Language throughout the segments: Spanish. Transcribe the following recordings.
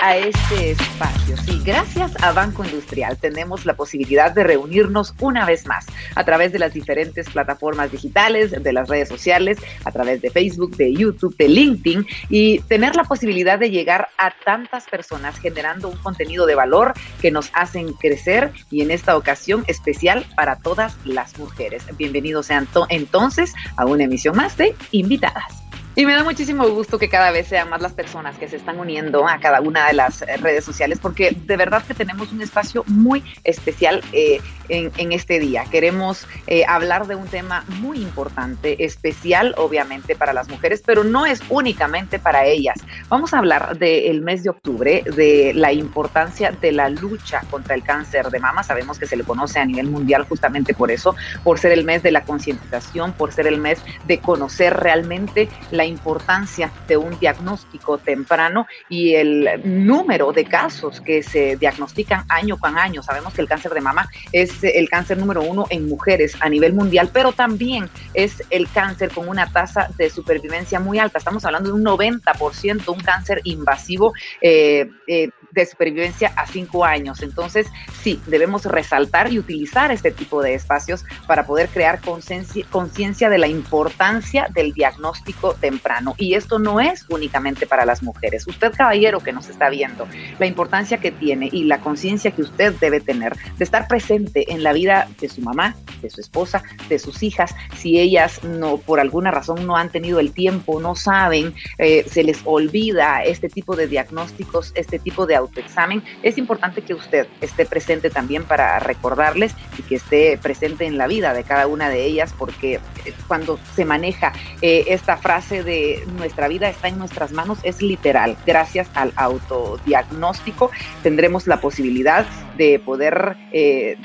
A este espacio, sí, gracias a Banco Industrial tenemos la posibilidad de reunirnos una vez más a través de las diferentes plataformas digitales, de las redes sociales, a través de Facebook, de YouTube, de LinkedIn y tener la posibilidad de llegar a tantas personas generando un contenido de valor que nos hacen crecer y en esta ocasión especial para todas las mujeres. Bienvenidos sean entonces a una emisión más de Invitadas. Y me da muchísimo gusto que cada vez sean más las personas que se están uniendo a cada una de las eh, redes sociales, porque de verdad que tenemos un espacio muy especial eh, en, este día. Queremos eh, hablar de un tema muy importante, especial obviamente para las mujeres, pero no es únicamente para ellas. Vamos a hablar del mes de octubre, de la importancia de la lucha contra el cáncer de mama. Sabemos que se le conoce a nivel mundial justamente por eso, por ser el mes de la concientización, por ser el mes de conocer realmente la importancia de un diagnóstico temprano y el número de casos que se diagnostican año con año. Sabemos que el cáncer de mama es el cáncer número uno en mujeres a nivel mundial, pero también es el cáncer con una tasa de supervivencia muy alta. Estamos hablando de un 90%, un cáncer invasivo eh, eh, de supervivencia a cinco años. Entonces, sí, debemos resaltar y utilizar este tipo de espacios para poder crear conciencia de la importancia del diagnóstico temprano. Y esto no es únicamente para las mujeres. Usted, caballero que nos está viendo, la importancia que tiene y la conciencia que usted debe tener de estar presente en la vida de su mamá, de su esposa, de sus hijas, si ellas no, por alguna razón no han tenido el tiempo, no saben, eh, se les olvida este tipo de diagnósticos, este tipo de autoexamen, es importante que usted esté presente también para recordarles y que esté presente en la vida de cada una de ellas, porque eh, cuando se maneja eh, esta frase de nuestra vida está en nuestras manos, es literal. Gracias al autodiagnóstico tendremos la posibilidad de poder eh,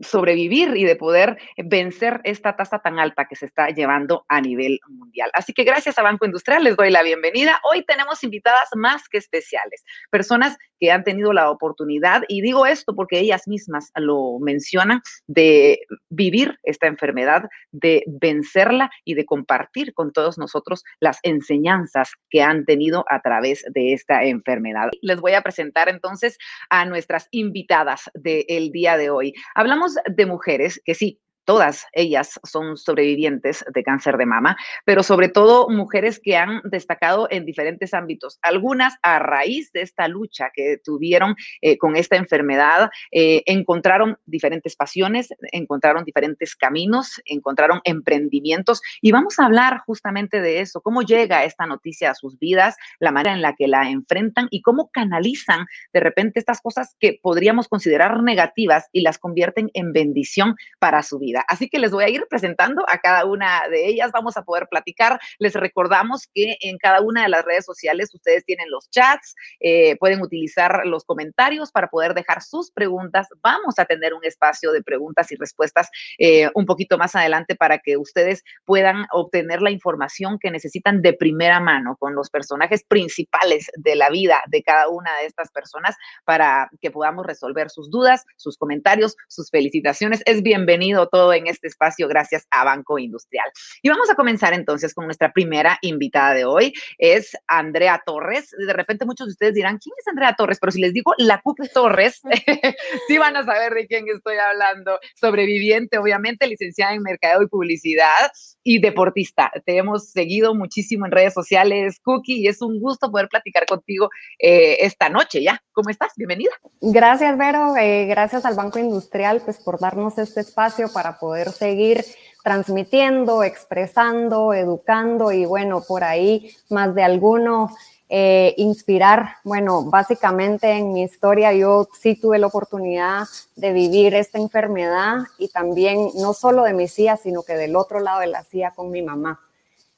sobrevivir y de poder vencer esta tasa tan alta que se está llevando a nivel mundial. Así que gracias a Banco Industrial les doy la bienvenida. Hoy tenemos invitadas más que especiales, personas que han tenido la oportunidad, y digo esto porque ellas mismas lo mencionan, de vivir esta enfermedad, de vencerla y de compartir con todos nosotros las enseñanzas que han tenido a través de esta enfermedad. Les voy a presentar entonces a nuestras invitadas del día de hoy. Hablamos de mujeres que sí, todas ellas son sobrevivientes de cáncer de mama, pero sobre todo mujeres que han destacado en diferentes ámbitos, algunas a raíz de esta lucha que tuvieron eh, con esta enfermedad, eh, encontraron diferentes pasiones, encontraron diferentes caminos, encontraron emprendimientos y vamos a hablar justamente de eso, cómo llega esta noticia a sus vidas, la manera en la que la enfrentan y cómo canalizan de repente estas cosas que podríamos considerar negativas y las convierten en bendición para su vida. Así que les voy a ir presentando a cada una de ellas. Vamos a poder platicar. Les recordamos que en cada una de las redes sociales ustedes tienen los chats, eh, pueden utilizar los comentarios para poder dejar sus preguntas. Vamos a tener un espacio de preguntas y respuestas eh, un poquito más adelante para que ustedes puedan obtener la información que necesitan de primera mano con los personajes principales de la vida de cada una de estas personas para que podamos resolver sus dudas, sus comentarios, sus felicitaciones. Es bienvenido todo en este espacio gracias a Banco Industrial. Y vamos a comenzar entonces con nuestra primera invitada de hoy, es Andrea Torres. De repente muchos de ustedes dirán, ¿quién es Andrea Torres? Pero si les digo la Cookie Torres, sí van a saber de quién estoy hablando. Sobreviviente, obviamente, licenciada en Mercadeo y Publicidad y deportista. Te hemos seguido muchísimo en redes sociales, Cookie, y es un gusto poder platicar contigo eh, esta noche ya. ¿Cómo estás? Bienvenida. Gracias, Vero. Eh, gracias al Banco Industrial pues, por darnos este espacio para poder seguir transmitiendo, expresando, educando y bueno, por ahí más de alguno eh, inspirar. Bueno, básicamente en mi historia yo sí tuve la oportunidad de vivir esta enfermedad y también no solo de mi CIA, sino que del otro lado de la CIA con mi mamá.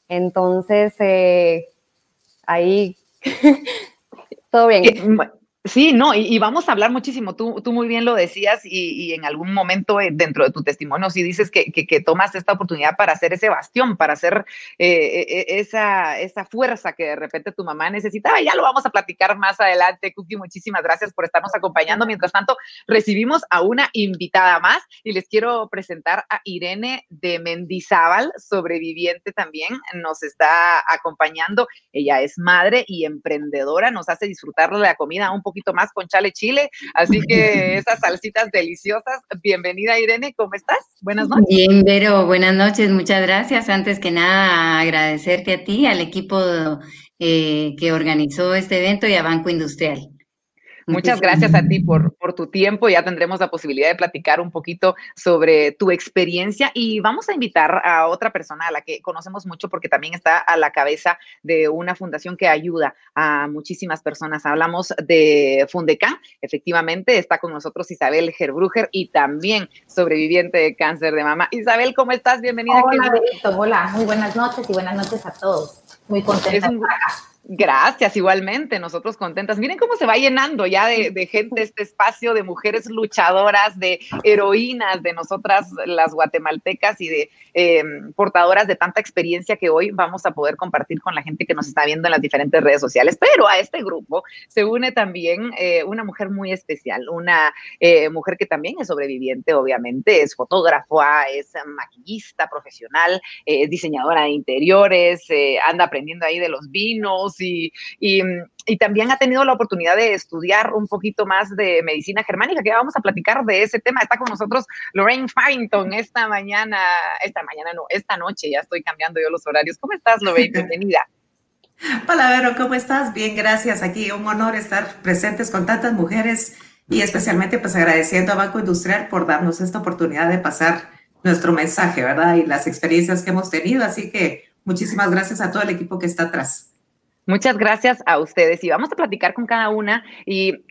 Entonces, eh, ahí todo bien. Sí, no, y, vamos a hablar muchísimo. Tú, tú muy bien lo decías y, en algún momento eh, dentro de tu testimonio sí dices que, tomas esta oportunidad para hacer ese bastión, para hacer eh, eh, esa, esa fuerza que de repente tu mamá necesitaba. Ya lo vamos a platicar más adelante, Cookie. Muchísimas gracias por estarnos acompañando. Mientras tanto, recibimos a una invitada más y les quiero presentar a Irene de Mendizábal, sobreviviente también. Nos está acompañando. Ella es madre y emprendedora. Nos hace disfrutar de la comida un poco poquito más con chale chile. Así que esas salsitas deliciosas. Bienvenida, Irene, ¿cómo estás? Buenas noches. Bien, Vero, buenas noches, muchas gracias. Antes que nada, agradecerte a ti, al equipo eh, que organizó este evento y a Banco Industrial. Muchas gracias a ti por, por, tu tiempo. Ya tendremos la posibilidad de platicar un poquito sobre tu experiencia y vamos a invitar a otra persona a la que conocemos mucho porque también está a la cabeza de una fundación que ayuda a muchísimas personas. Hablamos de Fundecan. Efectivamente, está con nosotros Isabel Gerbruger y también sobreviviente de cáncer de mama. Isabel, ¿cómo estás? Bienvenida. Hola, Hola, muy buenas noches y buenas noches a todos. Muy contenta. Gracias, igualmente, nosotros contentas. Miren cómo se va llenando ya de, gente este espacio, de mujeres luchadoras, de heroínas, de nosotras las guatemaltecas y de em, portadoras de tanta experiencia que hoy vamos a poder compartir con la gente que nos está viendo en las diferentes redes sociales. Pero a este grupo se une también eh, una mujer muy especial, una eh, mujer que también es sobreviviente, obviamente, es fotógrafo, es maquillista profesional, es diseñadora de interiores, eh, anda aprendiendo ahí de los vinos y, y, también ha tenido la oportunidad de estudiar un poquito más de medicina germánica, que vamos a platicar de ese tema. Está con nosotros Lorraine Farrington esta mañana, esta mañana no, esta noche, ya estoy cambiando yo los horarios. ¿Cómo estás, Lorraine? Bienvenida. Hola, Vero, ¿cómo estás? Bien, gracias. Aquí un honor estar presentes con tantas mujeres y especialmente pues agradeciendo a Banco Industrial por darnos esta oportunidad de pasar nuestro mensaje, ¿verdad? Y las experiencias que hemos tenido. Así que muchísimas gracias a todo el equipo que está atrás. Muchas gracias a ustedes y vamos a platicar con cada una y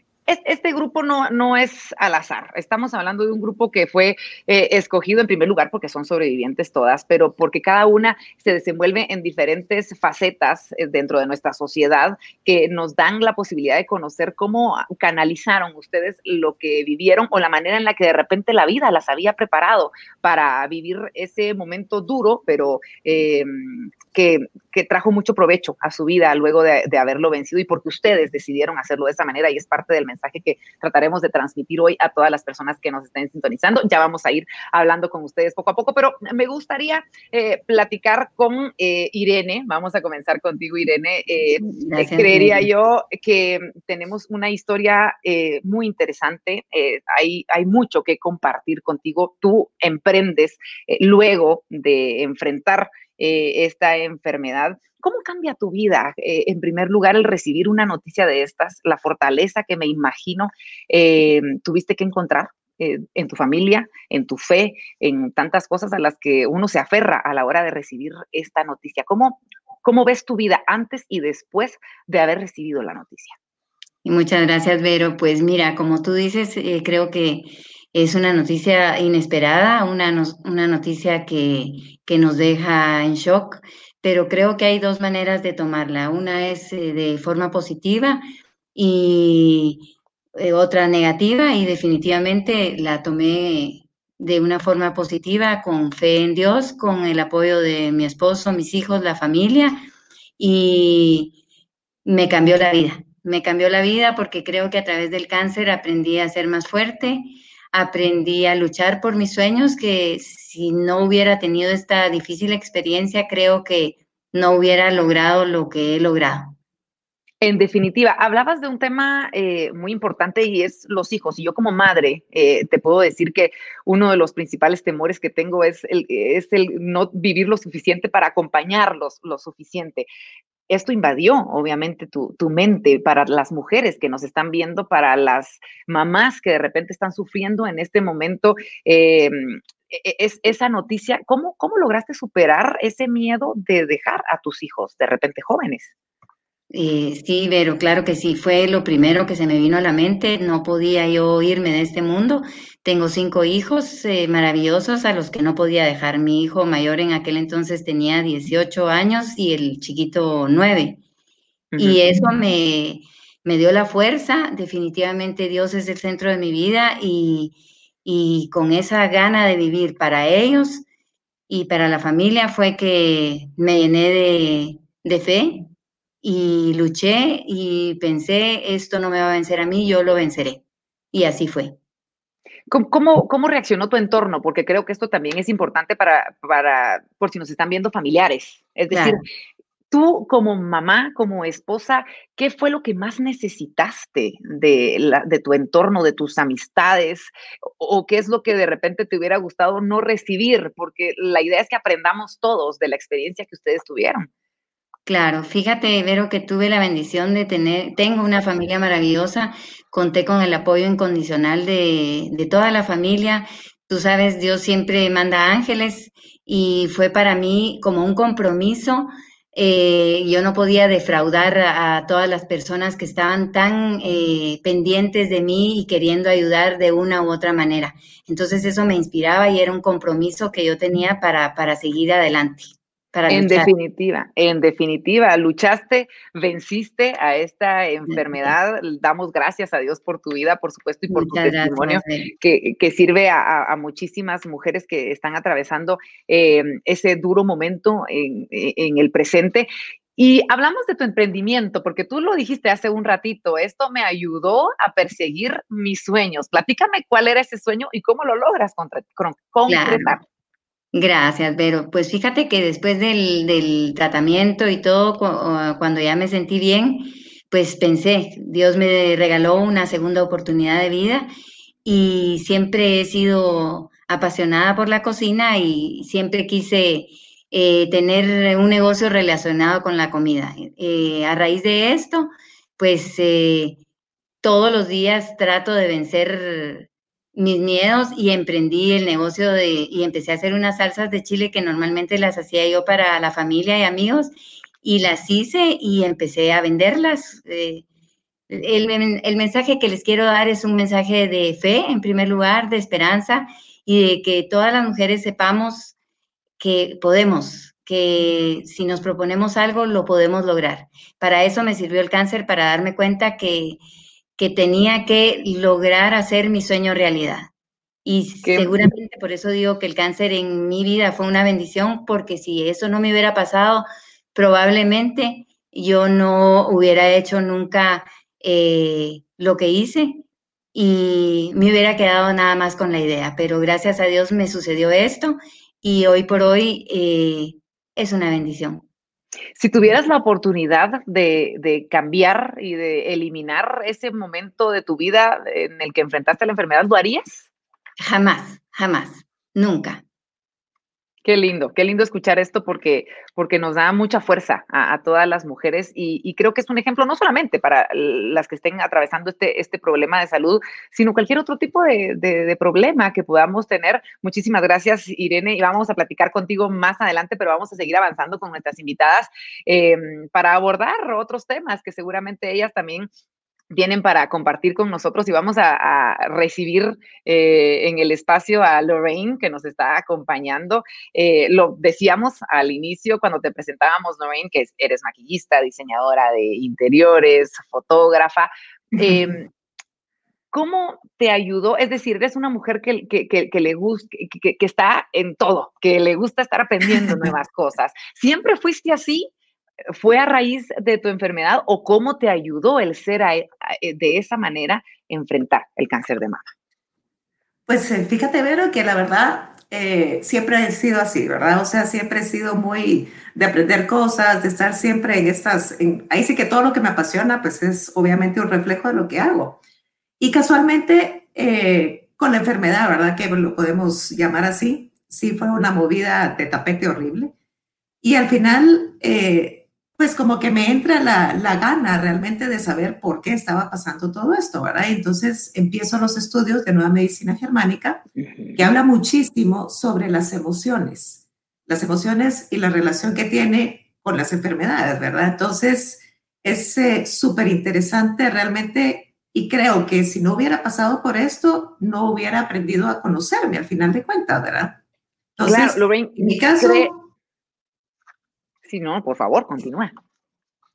este grupo no, no es al azar. Estamos hablando de un grupo que fue eh, escogido en primer lugar porque son sobrevivientes todas, pero porque cada una se desenvuelve en diferentes facetas eh, dentro de nuestra sociedad que nos dan la posibilidad de conocer cómo canalizaron ustedes lo que vivieron o la manera en la que de repente la vida las había preparado para vivir ese momento duro, pero eh, que, trajo mucho provecho a su vida luego de, de haberlo vencido y porque ustedes decidieron hacerlo de esa manera y es parte del mensaje que trataremos de transmitir hoy a todas las personas que nos estén sintonizando. Ya vamos a ir hablando con ustedes poco a poco, pero me gustaría eh, platicar con eh, Irene. Vamos a comenzar contigo, Irene. Eh, creería yo que tenemos una historia muy interesante. hay, hay mucho que compartir contigo. Tú emprendes luego de enfrentar esta enfermedad. ¿Cómo cambia tu vida, eh, en primer lugar, el recibir una noticia de estas, la fortaleza que me imagino eh, tuviste que encontrar eh, en tu familia, en tu fe, en tantas cosas a las que uno se aferra a la hora de recibir esta noticia? ¿Cómo, cómo ves tu vida antes y después de haber recibido la noticia? muchas gracias, Vero. Pues mira, como tú dices, creo que es una noticia inesperada, una, una noticia que, que, nos deja en shock pero creo que hay dos maneras de tomarla. Una es eh, de forma positiva y eh, otra negativa y definitivamente la tomé de una forma positiva, con fe en Dios, con el apoyo de mi esposo, mis hijos, la familia y me cambió la vida. Me cambió la vida porque creo que a través del cáncer aprendí a ser más fuerte, aprendí a luchar por mis sueños, que si no hubiera tenido esta difícil experiencia, creo que no hubiera logrado lo que he logrado. En definitiva, hablabas de un tema eh, muy importante y es los hijos. Y yo como madre eh, te puedo decir que uno de los principales temores que tengo es el, es el no vivir lo suficiente para acompañarlos lo suficiente esto invadió obviamente tu, mente para las mujeres que nos están viendo, para las mamás que de repente están sufriendo en este momento. Em, e, e, es, esa noticia, ¿cómo, ¿cómo lograste superar ese miedo de dejar a tus hijos de repente jóvenes? Eh, sí, pero claro que sí, fue lo primero que se me vino a la mente, no podía yo irme de este mundo. Tengo cinco hijos eh, maravillosos a los que no podía dejar. Mi hijo mayor en aquel entonces tenía 18 años y el chiquito 9. Y eso me, me dio la fuerza, definitivamente Dios es el centro de mi vida y, y con esa gana de vivir para ellos y para la familia fue que me llené de, de fe y luché y pensé, esto no me va a vencer a mí, yo lo venceré. Y así fue. ¿Cómo, cómo, reaccionó tu entorno? Porque creo que esto también es importante para, para por si nos están viendo familiares. Es decir, tú como mamá, como esposa, ¿qué fue lo que más necesitaste de, la, de tu entorno, de tus amistades? ¿O qué es lo que de repente te hubiera gustado no recibir? Porque la idea es que aprendamos todos de la experiencia que ustedes tuvieron. Claro, fíjate, Vero, que tuve la bendición de tener, tengo una familia maravillosa, conté con el apoyo incondicional de, de toda la familia. Tú sabes, Dios siempre manda ángeles y fue para mí como un compromiso. Eh, yo no podía defraudar a, todas las personas que estaban tan eh, pendientes de mí y queriendo ayudar de una u otra manera. Entonces eso me inspiraba y era un compromiso que yo tenía para, para seguir adelante en definitiva, en definitiva, luchaste, venciste a esta enfermedad. Damos gracias a Dios por tu vida, por supuesto, y por tu testimonio que, que, sirve a, muchísimas mujeres que están atravesando em, ese duro momento en, en el presente. Y hablamos de tu emprendimiento, porque tú lo dijiste hace un ratito, esto me ayudó a perseguir mis sueños. Platícame cuál era ese sueño y cómo lo logras concretar. Gracias, Vero. Pues fíjate que después del, tratamiento y todo, cuando ya me sentí bien, pues pensé, Dios me regaló una segunda oportunidad de vida y siempre he sido apasionada por la cocina y siempre quise eh, tener un negocio relacionado con la comida. Eh, a raíz de esto, pues eh, todos los días trato de vencer mis miedos y emprendí el negocio de, y empecé a hacer unas salsas de chile que normalmente las hacía yo para la familia y amigos y las hice y empecé a venderlas. Eh, el, el, mensaje que les quiero dar es un mensaje de fe, en primer lugar, de esperanza y de que todas las mujeres sepamos que podemos, que si nos proponemos algo, lo podemos lograr. Para eso me sirvió el cáncer, para darme cuenta que, que tenía que lograr hacer mi sueño realidad. Y seguramente por eso digo que el cáncer en mi vida fue una bendición, porque si eso no me hubiera pasado, probablemente yo no hubiera hecho nunca eh, lo que hice y me hubiera quedado nada más con la idea. Pero gracias a Dios me sucedió esto y hoy por hoy eh, es una bendición. Si tuvieras la oportunidad de, cambiar y de eliminar ese momento de tu vida en el que enfrentaste la enfermedad, ¿lo harías? Jamás, jamás, nunca. Qué lindo, qué lindo escuchar esto porque, porque nos da mucha fuerza a, todas las mujeres y, creo que es un ejemplo no solamente para las que estén atravesando este, este problema de salud, sino cualquier otro tipo de, problema que podamos tener. Muchísimas gracias, Irene, y vamos a platicar contigo más adelante, pero vamos a seguir avanzando con nuestras invitadas eh, para abordar otros temas que seguramente ellas también vienen para compartir con nosotros y vamos a, recibir eh, en el espacio a Lorraine que nos está acompañando. Eh, lo decíamos al inicio cuando te presentábamos, Lorraine, que eres maquillista, diseñadora de interiores, fotógrafa. Em, ¿Cómo te ayudó? Es decir, eres una mujer que, que, le gusta, que, está en todo, que le gusta estar aprendiendo nuevas cosas. ¿Siempre fuiste así? ¿Fue a raíz de tu enfermedad o cómo te ayudó el ser eh, de esa manera enfrentar el cáncer de mama? Pues eh, fíjate, Vero, que la verdad eh, siempre he sido así, ¿verdad? O sea, siempre he sido muy de aprender cosas, de estar siempre en estas, ahí sí que todo lo que me apasiona, pues es obviamente un reflejo de lo que hago. Y casualmente, con la enfermedad, ¿verdad? Que lo podemos llamar así, sí fue una movida de tapete horrible. Y al final, pues como que me entra la, gana realmente de saber por qué estaba pasando todo esto, ¿verdad? entonces empiezo los estudios de nueva medicina germánica, que habla muchísimo sobre las emociones, las emociones y la relación que tiene con las enfermedades, ¿verdad? Entonces es eh, súper interesante realmente y creo que si no hubiera pasado por esto, no hubiera aprendido a conocerme al final de cuentas, ¿verdad? Entonces, en mi caso... Si no, por favor, continúa.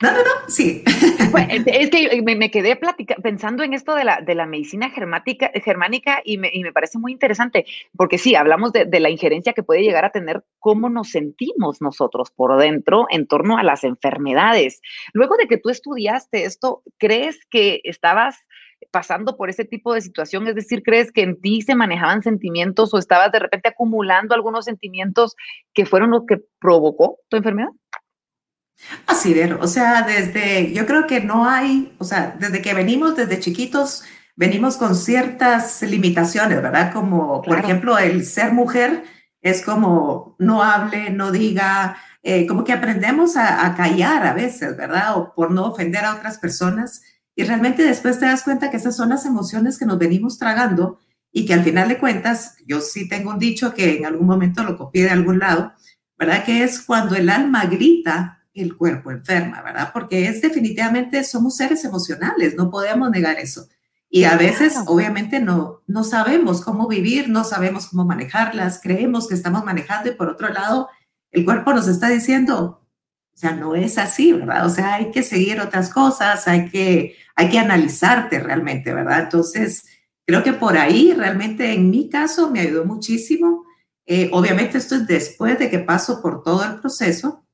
No, no, no, sí. es que me, quedé pensando en esto de la, de la medicina germática, germánica y me, y me parece muy interesante, porque sí, hablamos de, de, la injerencia que puede llegar a tener cómo nos sentimos nosotros por dentro en torno a las enfermedades. Luego de que tú estudiaste esto, ¿crees que estabas pasando por ese tipo de situación? Es decir, ¿crees que en ti se manejaban sentimientos o estabas de repente acumulando algunos sentimientos que fueron lo que provocó tu enfermedad? Así, ver, o sea, desde, yo creo que no hay, o sea, desde que venimos, desde chiquitos, venimos con ciertas limitaciones, ¿verdad? Como, por ejemplo, el ser mujer es como no hable, no diga, eh, como que aprendemos a, a, callar a veces, ¿verdad? O por no ofender a otras personas. Y realmente después te das cuenta que esas son las emociones que nos venimos tragando y que al final de cuentas, yo sí tengo un dicho que en algún momento lo copié de algún lado, ¿verdad? Que es cuando el alma grita, el cuerpo enferma, ¿verdad? Porque es definitivamente, somos seres emocionales, no podemos negar eso. Y a veces, obviamente, no, no sabemos cómo vivir, no sabemos cómo manejarlas, creemos que estamos manejando y por otro lado, el cuerpo nos está diciendo, o sea, no es así, ¿verdad? O sea, hay que seguir otras cosas, hay que, hay que analizarte realmente, ¿verdad? Entonces, creo que por ahí realmente en mi caso me ayudó muchísimo. Eh, obviamente esto es después de que paso por todo el proceso,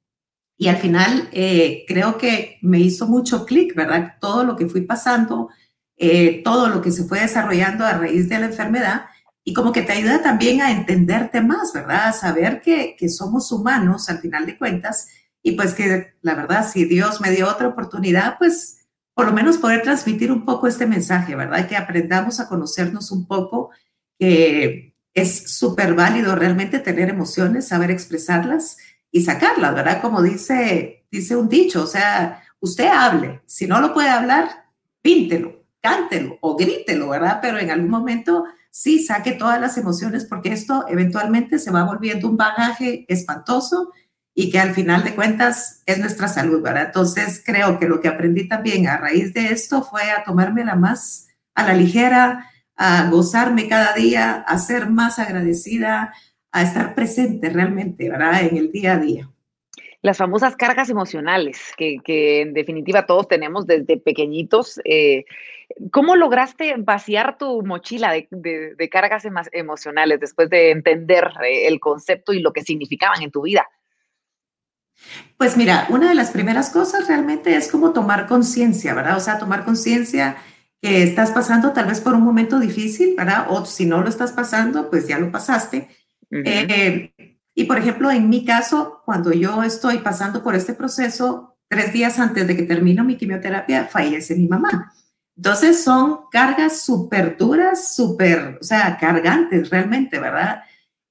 y al final eh, creo que me hizo mucho clic, ¿verdad? Todo lo que fui pasando, eh, todo lo que se fue desarrollando a raíz de la enfermedad y como que te ayuda también a entenderte más, ¿verdad? A saber que, que somos humanos al final de cuentas y pues que la verdad, si Dios me dio otra oportunidad, pues por lo menos poder transmitir un poco este mensaje, ¿verdad? Que aprendamos a conocernos un poco, que es súper válido realmente tener emociones, saber expresarlas y sacarlas, ¿verdad? Como dice, dice un dicho, o sea, usted hable, si no lo puede hablar, píntelo, cántelo o grítelo, ¿verdad? Pero en algún momento sí saque todas las emociones porque esto eventualmente se va volviendo un bagaje espantoso y que al final de cuentas es nuestra salud, ¿verdad? Entonces creo que lo que aprendí también a raíz de esto fue a tomármela más a la ligera, a gozarme cada día, a ser más agradecida, a estar presente realmente, ¿verdad? En el día a día. Las famosas cargas emocionales que, en definitiva todos tenemos desde pequeñitos. Eh, ¿Cómo lograste vaciar tu mochila de, cargas emocionales después de entender eh, el concepto y lo que significaban en tu vida? Pues mira, una de las primeras cosas realmente es como tomar conciencia, ¿verdad? O sea, tomar conciencia que estás pasando tal vez por un momento difícil, ¿verdad? O si no lo estás pasando, pues ya lo pasaste eh, y por ejemplo, en mi caso, cuando yo estoy pasando por este proceso, tres días antes de que termino mi quimioterapia, fallece mi mamá. Entonces son cargas súper duras, súper, o sea, cargantes realmente, ¿verdad?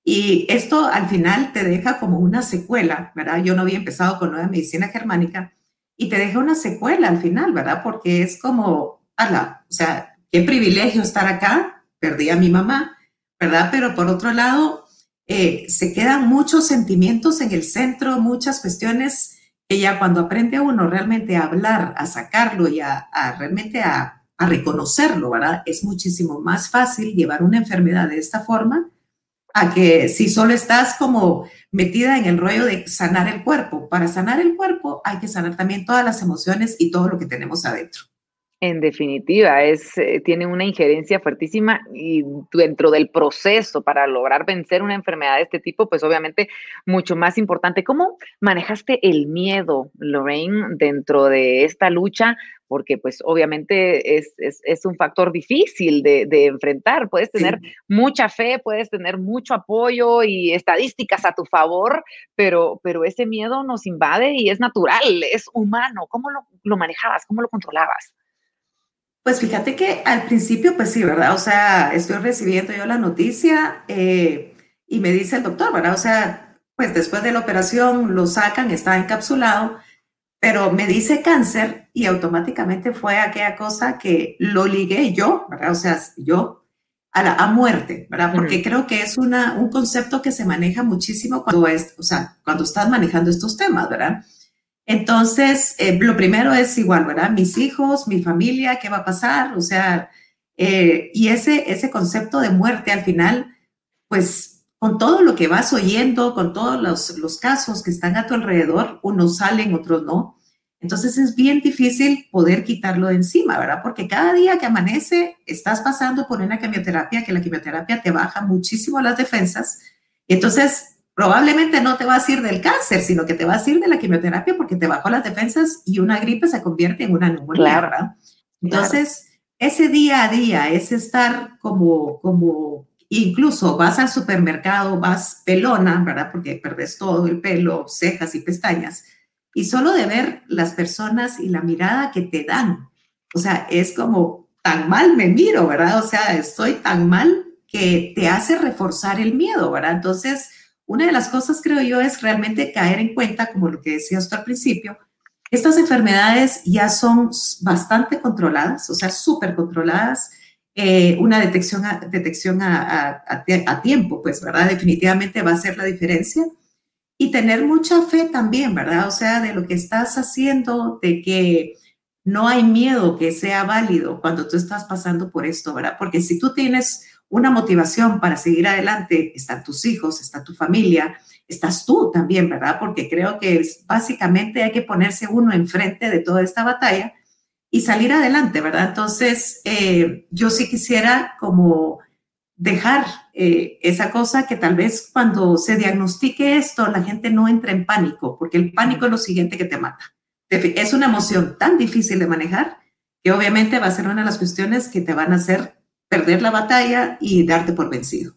Y esto al final te deja como una secuela, ¿verdad? Yo no había empezado con nueva medicina germánica y te deja una secuela al final, ¿verdad? Porque es como, ala, o sea, qué privilegio estar acá, perdí a mi mamá, ¿verdad? Pero por otro lado, eh, se quedan muchos sentimientos en el centro, muchas cuestiones que ya cuando aprende uno realmente a hablar, a sacarlo y a, realmente a, a, reconocerlo, ¿verdad? Es muchísimo más fácil llevar una enfermedad de esta forma a que si solo estás como metida en el rollo de sanar el cuerpo. Para sanar el cuerpo hay que sanar también todas las emociones y todo lo que tenemos adentro. En definitiva, es, eh, tiene una injerencia fuertísima y dentro del proceso para lograr vencer una enfermedad de este tipo, pues obviamente mucho más importante. ¿Cómo manejaste el miedo, Lorraine, dentro de esta lucha? Porque pues obviamente es, es, un factor difícil de, de enfrentar. Puedes tener mucha fe, puedes tener mucho apoyo y estadísticas a tu favor, pero, pero ese miedo nos invade y es natural, es humano. ¿Cómo lo, lo manejabas? ¿Cómo lo controlabas? Pues fíjate que al principio, pues sí, ¿verdad? O sea, estoy recibiendo yo la noticia eh, y me dice el doctor, ¿verdad? O sea, pues después de la operación lo sacan, está encapsulado, pero me dice cáncer y automáticamente fue aquella cosa que lo ligué yo, ¿verdad? O sea, yo a la a muerte, ¿verdad? Porque creo que es una, un concepto que se maneja muchísimo cuando es, o sea, cuando estás manejando estos temas, ¿verdad? Entonces, eh, lo primero es igual, ¿verdad? Mis hijos, mi familia, ¿qué va a pasar? O sea, eh, y ese, ese concepto de muerte al final, pues con todo lo que vas oyendo, con todos los, los casos que están a tu alrededor, unos salen, otros no. Entonces es bien difícil poder quitarlo de encima, ¿verdad? Porque cada día que amanece estás pasando por una quimioterapia, que la quimioterapia te baja muchísimo las defensas. Entonces probablemente no te vas a ir del cáncer, sino que te vas a ir de la quimioterapia porque te bajó las defensas y una gripe se convierte en una neumonía, ¿verdad? Entonces, ese día a día es estar como, como, incluso vas al supermercado, vas pelona, ¿verdad? Porque perdes todo el pelo, cejas y pestañas y solo de ver las personas y la mirada que te dan. O sea, es como tan mal me miro, ¿verdad? O sea, estoy tan mal que te hace reforzar el miedo, ¿verdad? Entonces, una de las cosas, creo yo, es realmente caer en cuenta, como lo que decía usted al principio, estas enfermedades ya son bastante controladas, o sea, súper controladas. Eh, una detección, a, detección a, a, tiempo, pues, ¿verdad? Definitivamente va a ser la diferencia y tener mucha fe también, ¿verdad? O sea, de lo que estás haciendo, de que no hay miedo que sea válido cuando tú estás pasando por esto, ¿verdad? Porque si tú tienes una motivación para seguir adelante, están tus hijos, está tu familia, estás tú también, ¿verdad? Porque creo que es, básicamente hay que ponerse uno enfrente de toda esta batalla y salir adelante, ¿verdad? Entonces, eh, yo sí quisiera como dejar eh, esa cosa que tal vez cuando se diagnostique esto, la gente no entra en pánico, porque el pánico es lo siguiente que te mata. Es una emoción tan difícil de manejar que obviamente va a ser una de las cuestiones que te van a hacer perder la batalla y darte por vencido.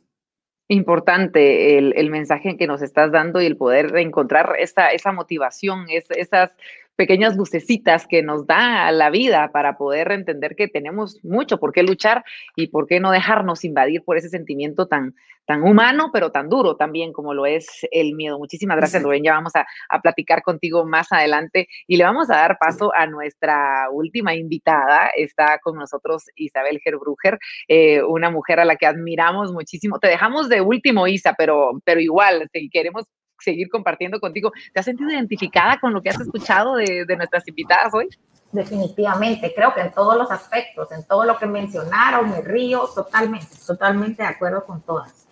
Importante el, mensaje que nos estás dando y el poder encontrar esa, esa motivación, esas pequeñas lucecitas que nos da la vida para poder entender que tenemos mucho por qué luchar y por qué no dejarnos invadir por ese sentimiento tan, tan humano, pero tan duro también como lo es el miedo. Muchísimas gracias, Rubén. Ya vamos a, platicar contigo más adelante y le vamos a dar paso a nuestra última invitada. Está con nosotros Isabel Gerbruger, eh, una mujer a la que admiramos muchísimo. Te dejamos de último, Isa, pero, pero igual, si queremos seguir compartiendo contigo. ¿Te has sentido identificada con lo que has escuchado de, de nuestras invitadas hoy? Definitivamente, creo que en todos los aspectos, en todo lo que mencionaron, me río totalmente, totalmente de acuerdo con todas.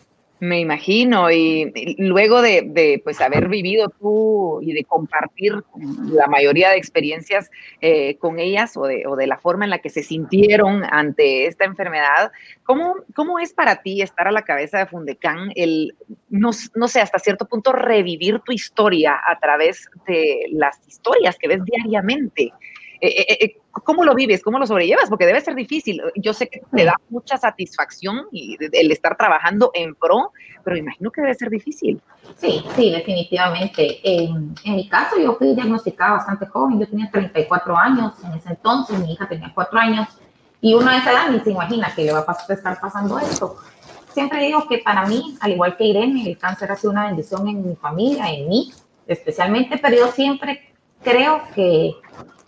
Me imagino, y, luego de, pues haber vivido tú y de compartir la mayoría de experiencias eh, con ellas o de, o de, la forma en la que se sintieron ante esta enfermedad, ¿cómo, ¿cómo es para ti estar a la cabeza de Fundecán, el, no, no sé, hasta cierto punto revivir tu historia a través de las historias que ves diariamente? Eh, eh, eh, ¿Cómo lo vives? ¿Cómo lo sobrellevas? Porque debe ser difícil. Yo sé que te da mucha satisfacción el estar trabajando en pro, pero imagino que debe ser difícil. Sí, sí, definitivamente. En, mi caso, yo fui diagnosticada bastante joven. Yo tenía 34 años en ese entonces, mi hija tenía 4 años. Y uno de esa edad ni se imagina que le va a estar pasando esto. Siempre digo que para mí, al igual que Irene, el cáncer ha sido una bendición en mi familia, en mí especialmente, pero yo siempre creo que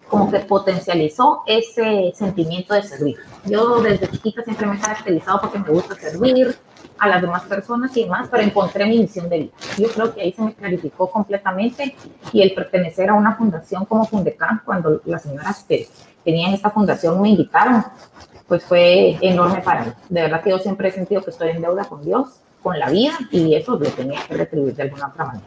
como que potencializó ese sentimiento de servir. Yo desde chiquita siempre me he caracterizado porque me gusta servir a las demás personas y demás, pero encontré mi misión de vida. Yo creo que ahí se me clarificó completamente y el pertenecer a una fundación como Fundecan, cuando las señoras que tenían esta fundación me invitaron, pues fue enorme para mí. De verdad que yo siempre he sentido que estoy en deuda con Dios, con la vida y eso lo tenía que retribuir de alguna otra manera.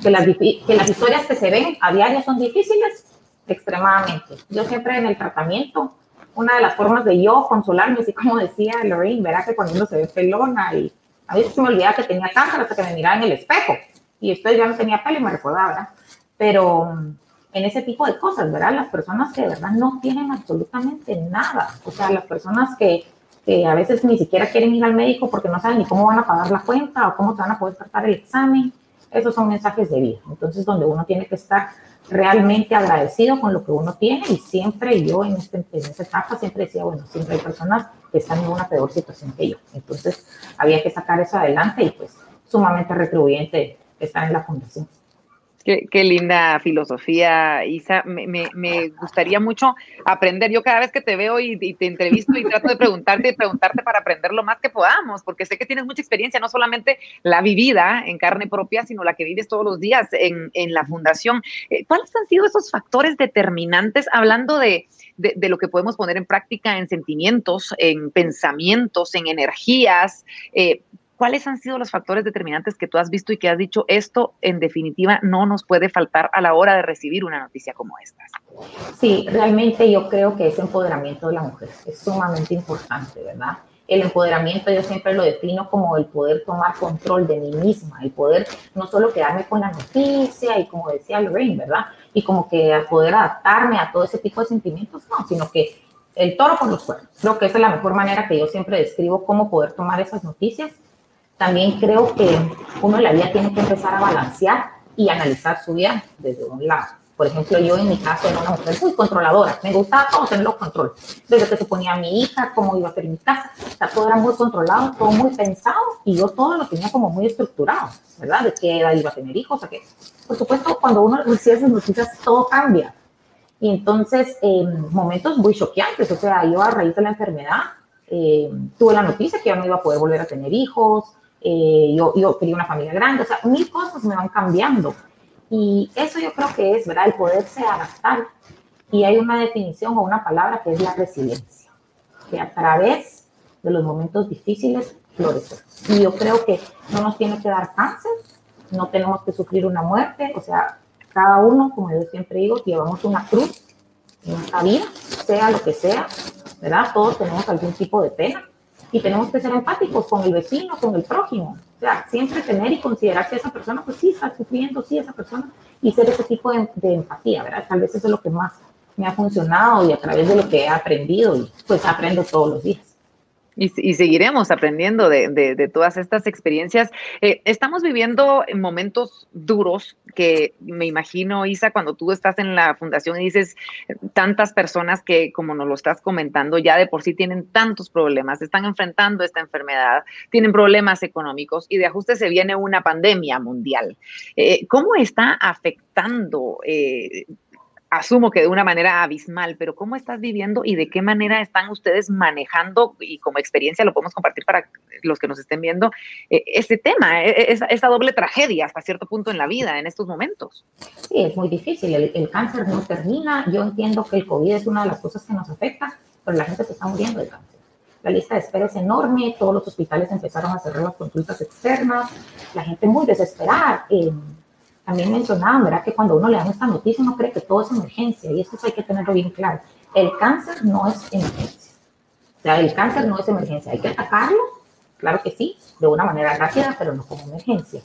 Que las, que las historias que se ven a diario son difíciles, extremadamente. Yo siempre en el tratamiento, una de las formas de yo consolarme, así como decía Lorraine, verá que cuando uno se ve pelona y a veces se me olvidaba que tenía cáncer hasta que me miraba en el espejo y después ya no tenía pelo y me recordaba. Pero mm, en ese tipo de cosas, ¿verdad? Las personas que de verdad no tienen absolutamente nada, o sea, las personas que, que a veces ni siquiera quieren ir al médico porque no saben ni cómo van a pagar la cuenta o cómo se van a poder tratar el examen, esos son mensajes de vida. Entonces, donde uno tiene que estar realmente agradecido con lo que uno tiene y siempre yo en, este, en esta etapa siempre decía, bueno, siempre hay personas que están en una peor situación que yo. Entonces había que sacar eso adelante y pues sumamente retribuyente estar en la fundación. Qué, linda filosofía, Isa. Me, gustaría mucho aprender. Yo cada vez que te veo y, te entrevisto y trato de preguntarte y preguntarte para aprender lo más que podamos, porque sé que tienes mucha experiencia, no solamente la vivida en carne propia, sino la que vives todos los días en, la fundación. Eh, ¿Cuáles han sido esos factores determinantes, hablando de, lo que podemos poner en práctica en sentimientos, en pensamientos, en energías? Eh, ¿cuáles han sido los factores determinantes que tú has visto y que has dicho esto en definitiva no nos puede faltar a la hora de recibir una noticia como esta? Sí, realmente yo creo que ese empoderamiento de la mujer es sumamente importante, ¿verdad? El empoderamiento yo siempre lo defino como el poder tomar control de mí misma, el poder no solo quedarme con la noticia y como decía Lorraine, ¿verdad? Y como que poder adaptarme a todo ese tipo de sentimientos, no, sino que el toro con los cuernos. Creo que esa es la mejor manera que yo siempre describo cómo poder tomar esas noticias. También creo que uno en la vida tiene que empezar a balancear y analizar su vida desde un lado. Por ejemplo, yo en mi caso era una mujer muy controladora. Me gustaba todo tenerlo control. Desde que se ponía mi hija, cómo iba a ser mi casa. O sea, todo era muy controlado, todo muy pensado y yo todo lo tenía como muy estructurado, ¿verdad? De qué edad iba a tener hijos. O qué. Por supuesto, cuando uno recibe esas noticias, todo cambia. Y entonces, en momentos muy choqueantes, o sea, yo a raíz de la enfermedad eh, tuve la noticia que ya no iba a poder volver a tener hijos, eh, yo, yo quería una familia grande, o sea, mil cosas me van cambiando. Y eso yo creo que es, ¿verdad? El poderse adaptar. Y hay una definición o una palabra que es la resiliencia, que a través de los momentos difíciles florece. Y yo creo que no nos tiene que dar cáncer, no tenemos que sufrir una muerte, o sea, cada uno, como yo siempre digo, llevamos una cruz en esta vida, sea lo que sea, ¿verdad? Todos tenemos algún tipo de pena y tenemos que ser empáticos con el vecino, con el prójimo. O sea, siempre tener y considerar que esa persona, pues sí, está sufriendo, sí, esa persona, y ser ese tipo de, empatía, ¿verdad? Tal vez eso es lo que más me ha funcionado y a través de lo que he aprendido, y pues aprendo todos los días. Y, seguiremos aprendiendo de, todas estas experiencias. Eh, estamos viviendo momentos duros que me imagino, Isa, cuando tú estás en la fundación y dices tantas personas que, como nos lo estás comentando, ya de por sí tienen tantos problemas, están enfrentando esta enfermedad, tienen problemas económicos y de ajuste se viene una pandemia mundial. Eh, ¿Cómo está afectando eh, asumo que de una manera abismal, pero ¿cómo estás viviendo y de qué manera están ustedes manejando y como experiencia lo podemos compartir para los que nos estén viendo eh, este tema, e, e, esa, doble tragedia hasta cierto punto en la vida en estos momentos? Sí, es muy difícil, el, cáncer no termina, yo entiendo que el COVID es una de las cosas que nos afecta, pero la gente se está muriendo de cáncer. La lista de espera es enorme, todos los hospitales empezaron a cerrar las consultas externas, la gente muy desesperada. Eh, también mencionaban, ¿verdad? Que cuando uno le dan esta noticia, uno cree que todo es emergencia y esto hay que tenerlo bien claro. El cáncer no es emergencia. O sea, el cáncer no es emergencia. Hay que atacarlo, claro que sí, de una manera rápida, pero no como emergencia.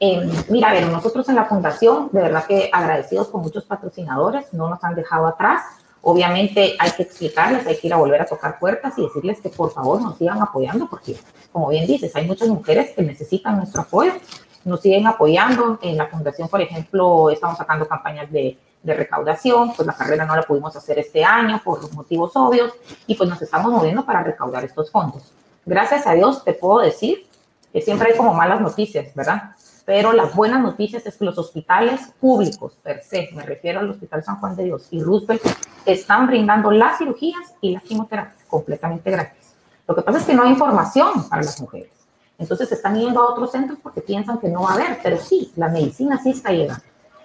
Eh, mira, a ver, nosotros en la fundación, de verdad que agradecidos con muchos patrocinadores, no nos han dejado atrás. Obviamente hay que explicarles, hay que ir a volver a tocar puertas y decirles que por favor nos sigan apoyando, porque como bien dices, hay muchas mujeres que necesitan nuestro apoyo nos siguen apoyando. En la fundación, por ejemplo, estamos sacando campañas de, de, recaudación, pues la carrera no la pudimos hacer este año por motivos obvios y pues nos estamos moviendo para recaudar estos fondos. Gracias a Dios te puedo decir que siempre hay como malas noticias, ¿verdad? Pero las buenas noticias es que los hospitales públicos, per se, me refiero al Hospital San Juan de Dios y Roosevelt, están brindando las cirugías y la quimioterapia completamente gratis. Lo que pasa es que no hay información para las mujeres. Entonces están yendo a otros centros porque piensan que no va a haber, pero sí, la medicina sí está llegando.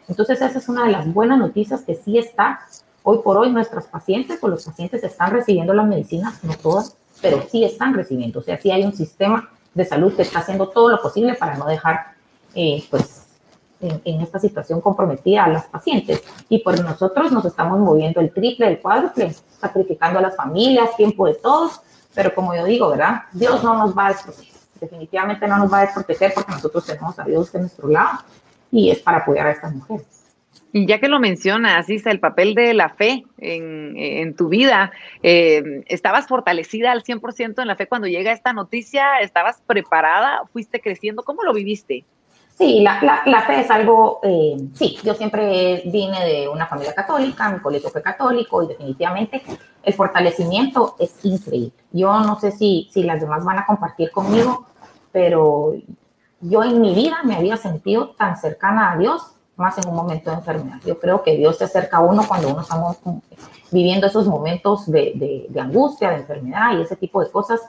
Entonces esa es una de las buenas noticias que sí está. Hoy por hoy nuestras pacientes o los pacientes están recibiendo las medicinas, no todas, pero sí están recibiendo. O sea, sí hay un sistema de salud que está haciendo todo lo posible para no dejar, eh, pues, en, en, esta situación comprometida a las pacientes. Y por nosotros nos estamos moviendo el triple, el cuádruple, sacrificando a las familias, tiempo de todos. Pero como yo digo, ¿verdad? Dios no nos va a desproteger definitivamente no nos va a desproteger porque nosotros tenemos a Dios de nuestro lado y es para apoyar a estas mujeres. Y ya que lo mencionas, Isa, el papel de la fe en, en tu vida, eh, ¿estabas fortalecida al 100% en la fe cuando llega esta noticia? ¿Estabas preparada? ¿Fuiste creciendo? ¿Cómo lo viviste? Sí, la, fe es algo, eh, sí, yo siempre vine de una familia católica, mi colegio fue católico y definitivamente el fortalecimiento es increíble. Yo no sé si, si las demás van a compartir conmigo, pero yo en mi vida me había sentido tan cercana a Dios, más en un momento de enfermedad. Yo creo que Dios se acerca a uno cuando uno estamos viviendo esos momentos de, de, de angustia, de enfermedad y ese tipo de cosas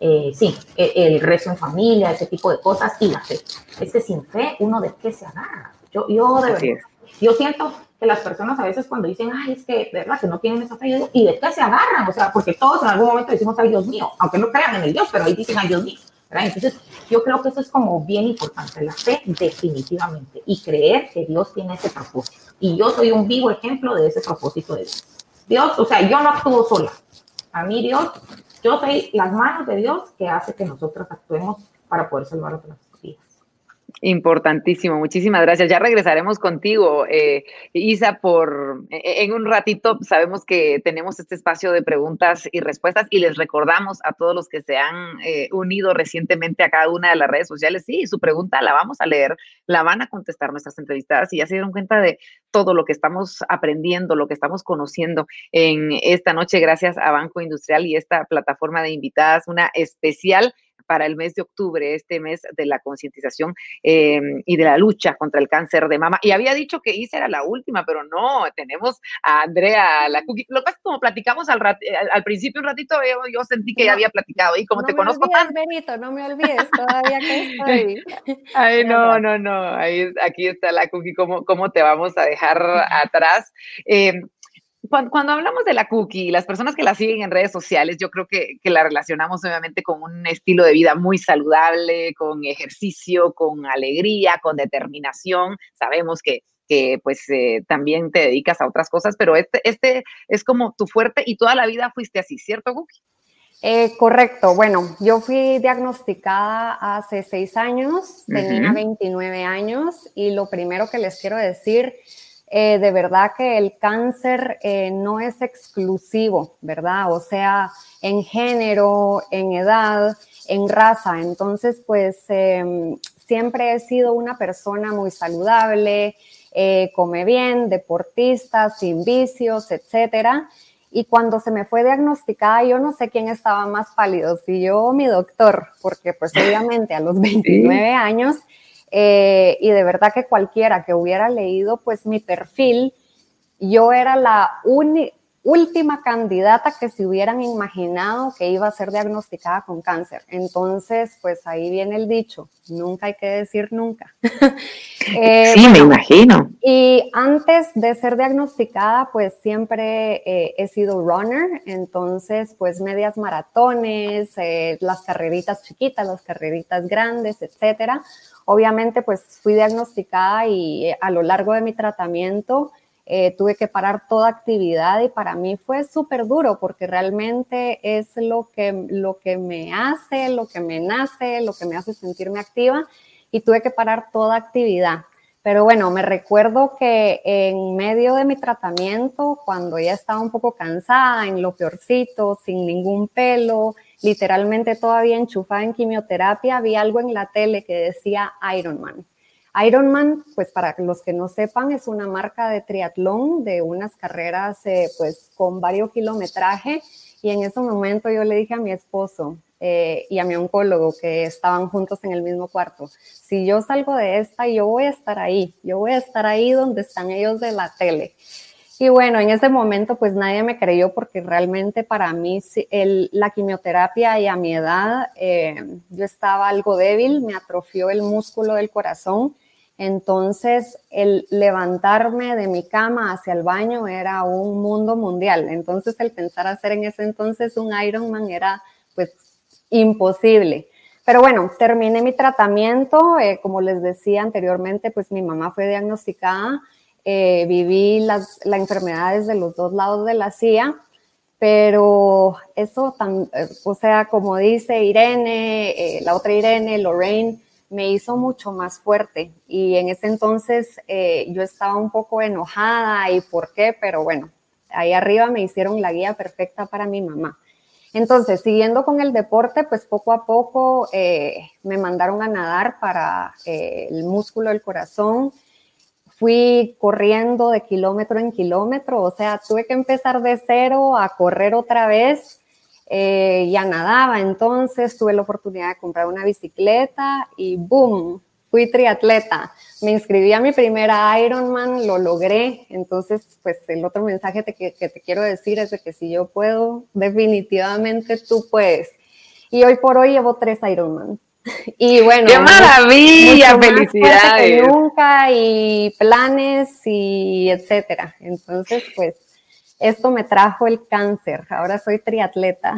eh, sí, e, el, rezo en familia, ese tipo de cosas y la fe. Es que sin fe, uno de qué se agarra. Yo, yo de verdad, yo siento que las personas a veces cuando dicen, ay, es que, ¿verdad? Que no tienen esa fe, ¿y de qué se agarran? O sea, porque todos en algún momento decimos, ay, Dios mío, aunque no crean en el Dios, pero ahí dicen, ay, Dios mío, ¿verdad? Entonces, Yo creo que eso es como bien importante, la fe definitivamente y creer que Dios tiene ese propósito. Y yo soy un vivo ejemplo de ese propósito de Dios. Dios, o sea, yo no actúo sola. A mí Dios, yo soy las manos de Dios que hace que nosotros actuemos para poder salvar a otras Importantísimo, muchísimas gracias. Ya regresaremos contigo, eh, Isa, por e, en un ratito. Sabemos que tenemos este espacio de preguntas y respuestas y les recordamos a todos los que se han eh, unido recientemente a cada una de las redes sociales. Sí, su pregunta la vamos a leer, la van a contestar nuestras entrevistadas y ya se dieron cuenta de todo lo que estamos aprendiendo, lo que estamos conociendo en esta noche, gracias a Banco Industrial y esta plataforma de invitadas, una especial para el mes de octubre, este mes de la concientización em, y de la lucha contra el cáncer de mama. Y había dicho que Isa era la última, pero no, tenemos a Andrea la cookie. Lo que pasa es como platicamos al, eh, al, principio un ratito, yo, sentí que ya había platicado y como te conozco olvides, Benito, no me olvides, todavía que estoy. Ay, no, no, no, ahí, aquí está la cookie, ¿cómo, cómo te vamos a dejar atrás? Eh, cuando, hablamos de la cookie, las personas que la siguen en redes sociales, yo creo que, la relacionamos obviamente con un estilo de vida muy saludable, con ejercicio, con alegría, con determinación. Sabemos que, pues eh, también te dedicas a otras cosas, pero este, este es como tu fuerte y toda la vida fuiste así, ¿cierto, Cookie? Eh, correcto. Bueno, yo fui diagnosticada hace seis años, tenía 29 años y lo primero que les quiero decir eh, de verdad que el cáncer eh, no es exclusivo, ¿verdad? O sea, en género, en edad, en raza. Entonces, pues em, siempre he sido una persona muy saludable, eh, come bien, deportista, sin vicios, etcétera. Y cuando se me fue diagnosticada, yo no sé quién estaba más pálido, si yo o mi doctor, porque pues obviamente a los 29 años eh, y de verdad que cualquiera que hubiera leído pues mi perfil, yo era la única última candidata que se hubieran imaginado que iba a ser diagnosticada con cáncer. Entonces, pues ahí viene el dicho, nunca hay que decir nunca. Eh, sí, me imagino. Y antes de ser diagnosticada, pues siempre eh, he sido runner, entonces pues medias maratones, eh, las carreritas chiquitas, las carreritas grandes, etcétera. Obviamente, pues fui diagnosticada y a lo largo de mi tratamiento, eh, tuve que parar toda actividad y para mí fue súper duro porque realmente es lo que, lo que me hace, lo que me nace, lo que me hace sentirme activa y tuve que parar toda actividad. Pero bueno, me recuerdo que en medio de mi tratamiento, cuando ya estaba un poco cansada, en lo peorcito, sin ningún pelo, literalmente todavía enchufada en quimioterapia, vi algo en la tele que decía Ironman. Ironman, pues para los que no sepan, es una marca de triatlón de unas carreras eh, pues con varios kilometraje y en ese momento yo le dije a mi esposo eh, y a mi oncólogo que estaban juntos en el mismo cuarto, si yo salgo de esta, yo voy a estar ahí, yo voy a estar ahí donde están ellos de la tele. Y bueno, en ese momento pues nadie me creyó porque realmente para mí la quimioterapia y a mi edad eh, yo estaba algo débil, me atrofió el músculo del corazón. Entonces el levantarme de mi cama hacia el baño era un mundo mundial. Entonces el pensar hacer en ese entonces un Ironman era pues imposible. Pero bueno, terminé mi tratamiento. Eh, como les decía anteriormente, pues mi mamá fue diagnosticada eh, viví las, la enfermedad desde los dos lados de la silla, pero eso, eh, o sea, como dice Irene, la otra Irene, Lorraine, me hizo mucho más fuerte y en ese entonces yo estaba un poco enojada y por qué, pero bueno, ahí arriba me hicieron la guía perfecta para mi mamá. Entonces, siguiendo con el deporte, pues poco a poco me mandaron a nadar para el músculo del corazón, fui corriendo de kilómetro en kilómetro, o sea, tuve que empezar de cero a correr otra vez. Eh, ya nadaba, entonces tuve la oportunidad de comprar una bicicleta y ¡boom! Fui triatleta. Me inscribí a mi primera Ironman, lo logré. Entonces, pues el otro mensaje que, que te quiero decir es de que si yo puedo, definitivamente tú puedes. Y hoy por hoy llevo tres Ironman. Y bueno, qué maravilla, felicidades. nunca y planes y etcétera. Entonces, pues esto me trajo el cáncer. Ahora soy triatleta.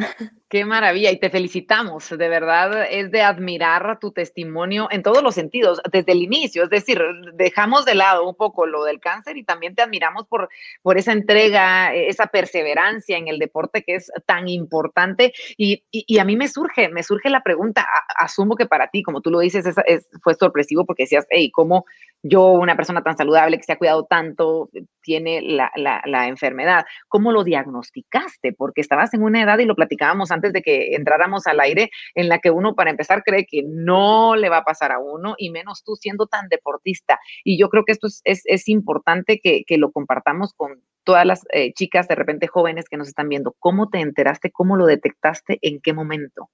Qué maravilla y te felicitamos, de verdad es de admirar tu testimonio en todos los sentidos, desde el inicio, es decir, dejamos de lado un poco lo del cáncer y también te admiramos por, por esa entrega, esa perseverancia en el deporte que es tan importante y, y, a mí me surge, me surge la pregunta, asumo que para ti, como tú lo dices, es, fue sorpresivo porque decías, hey, ¿cómo yo, una persona tan saludable que se ha cuidado tanto, tiene la, la, la enfermedad? ¿Cómo lo diagnosticaste? Porque estabas en una edad y lo platicábamos antes de que entráramos al aire, en la que uno para empezar cree que no le va a pasar a uno y menos tú siendo tan deportista. Y yo creo que esto es, importante que, lo compartamos con todas las eh, chicas de repente jóvenes que nos están viendo. ¿Cómo te enteraste? ¿Cómo lo detectaste? ¿En qué momento?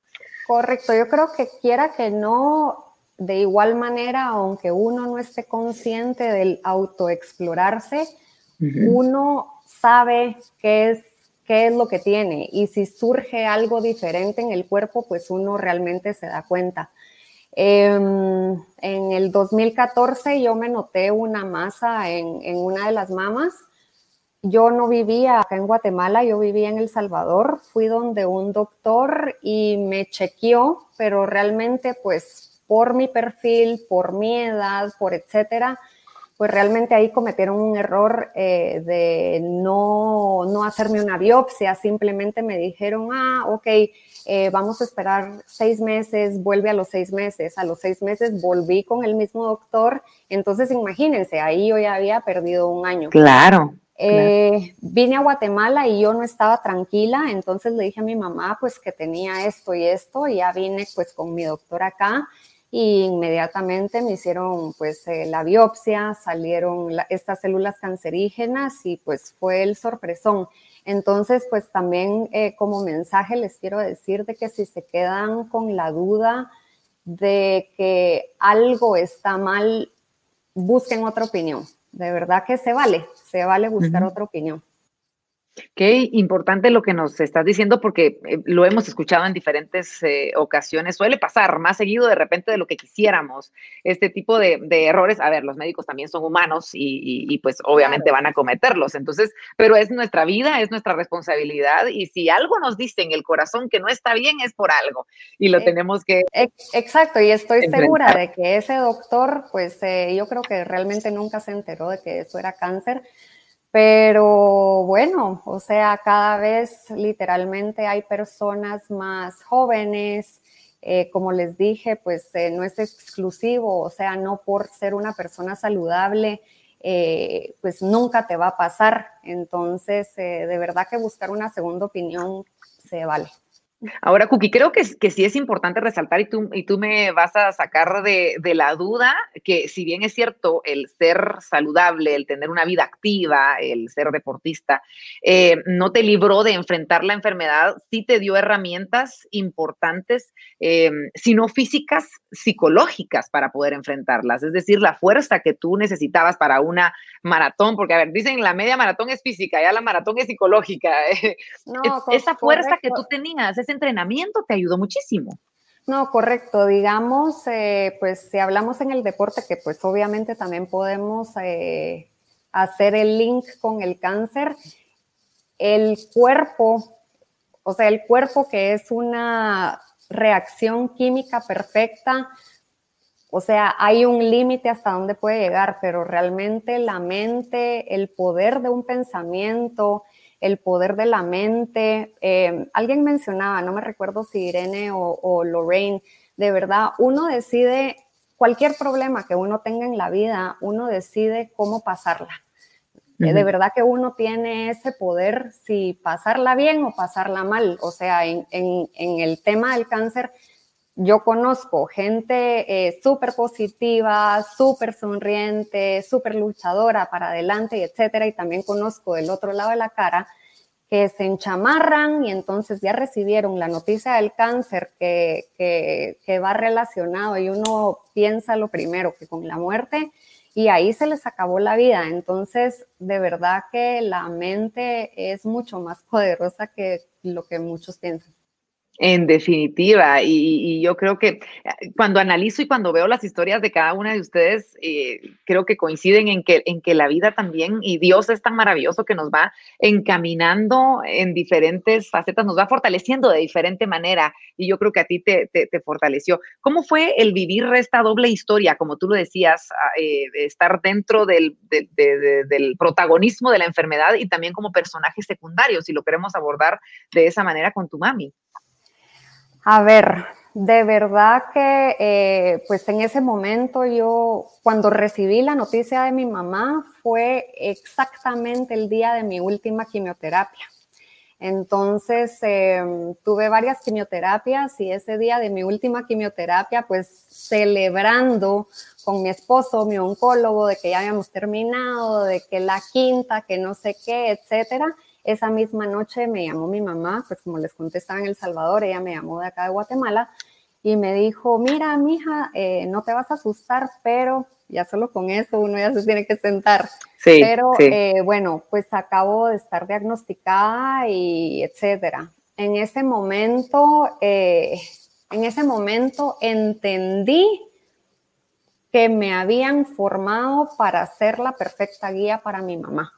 Correcto, yo creo que quiera que no, de igual manera, aunque uno no esté consciente del autoexplorarse, uno sabe qué es qué es lo que tiene y si surge algo diferente en el cuerpo, pues uno realmente se da cuenta. Em, en el 2014 yo me noté una masa en, en, una de las mamas. Yo no vivía acá en Guatemala, yo vivía en El Salvador. Fui donde un doctor y me chequeó, pero realmente pues por mi perfil, por mi edad, por etcétera, pues realmente ahí cometieron un error eh, de no, no, hacerme una biopsia, simplemente me dijeron, ah, ok, eh, vamos a esperar seis meses, vuelve a los seis meses, a los seis meses volví con el mismo doctor, entonces imagínense, ahí yo ya había perdido un año. Claro. Eh, vine a Guatemala y yo no estaba tranquila, entonces le dije a mi mamá pues que tenía esto y esto, y ya vine pues con mi doctor acá y inmediatamente me hicieron pues eh, la biopsia, salieron estas células cancerígenas y pues fue el sorpresón. Entonces pues también eh, como mensaje les quiero decir de que si se quedan con la duda de que algo está mal, busquen otra opinión. De verdad que se vale, se vale buscar otra opinión. Qué importante lo que nos estás diciendo porque eh, lo hemos escuchado en diferentes eh, ocasiones. Suele pasar más seguido de repente de lo que quisiéramos. Este tipo de, errores, a ver, los médicos también son humanos y, pues obviamente van a cometerlos. Entonces, pero es nuestra vida, es nuestra responsabilidad y si algo nos dice en el corazón que no está bien es por algo y lo tenemos que... Exacto, y estoy segura de que ese doctor, pues eh, yo creo que realmente nunca se enteró de que eso era cáncer pero bueno, o sea, cada vez literalmente hay personas más jóvenes, eh, como les dije, pues eh, no es exclusivo, o sea, no por ser una persona saludable, eh, pues nunca te va a pasar. Entonces, de verdad que buscar una segunda opinión se vale. Ahora, Cookie, creo que, que sí es importante resaltar y tú, y tú me vas a sacar de, la duda que si bien es cierto el ser saludable, el tener una vida activa, el ser deportista, eh, no te libró de enfrentar la enfermedad, sí te dio herramientas importantes, eh, sino físicas, psicológicas para poder enfrentarlas. Es decir, la fuerza que tú necesitabas para una maratón, porque a ver, dicen la media maratón es física, ya la maratón es psicológica. Esa fuerza que tú tenías, entrenamiento te ayudó muchísimo. No, correcto. Digamos, eh, pues si hablamos en el deporte, que pues obviamente también podemos eh, hacer el link con el cáncer, el cuerpo, o sea, el cuerpo que es una reacción química perfecta, o sea, hay un límite hasta dónde puede llegar, pero realmente la mente, el poder de un pensamiento, el poder de la mente. Eh, alguien mencionaba, no me recuerdo si Irene o, Lorraine, de verdad, uno decide cualquier problema que uno tenga en la vida, uno decide cómo pasarla. Eh, de verdad que uno tiene ese poder si pasarla bien o pasarla mal. O sea, en, el tema del cáncer, yo conozco gente eh, súper positiva, súper sonriente, súper luchadora para adelante, etcétera, y también conozco del otro lado de la cara que se enchamarran y entonces ya recibieron la noticia del cáncer que, que, va relacionado y uno piensa lo primero que con la muerte y ahí se les acabó la vida. Entonces, de verdad que la mente es mucho más poderosa que lo que muchos piensan. En definitiva, y, yo creo que eh, cuando analizo y cuando veo las historias de cada una de ustedes, eh, creo que coinciden en que, en que la vida también y Dios es tan maravilloso que nos va encaminando en diferentes facetas, nos va fortaleciendo de diferente manera y yo creo que a ti te, fortaleció. ¿Cómo fue el vivir esta doble historia, como tú lo decías, eh, estar dentro del, del protagonismo de la enfermedad y también como personaje secundario, si lo queremos abordar de esa manera con tu mami? A ver, de verdad que eh, pues en ese momento yo, cuando recibí la noticia de mi mamá, fue exactamente el día de mi última quimioterapia. Entonces em, tuve varias quimioterapias y ese día de mi última quimioterapia, pues celebrando con mi esposo, mi oncólogo, de que ya habíamos terminado, de que la quinta, que no sé qué, etcétera esa misma noche me llamó mi mamá, pues como les conté, estaba en El Salvador, ella me llamó de acá de Guatemala y me dijo, mira, mija, eh, no te vas a asustar, pero ya solo con eso uno ya se tiene que sentar. Sí, pero eh, bueno, pues acabo de estar diagnosticada y etcétera. En ese momento, eh, en ese momento entendí que me habían formado para ser la perfecta guía para mi mamá.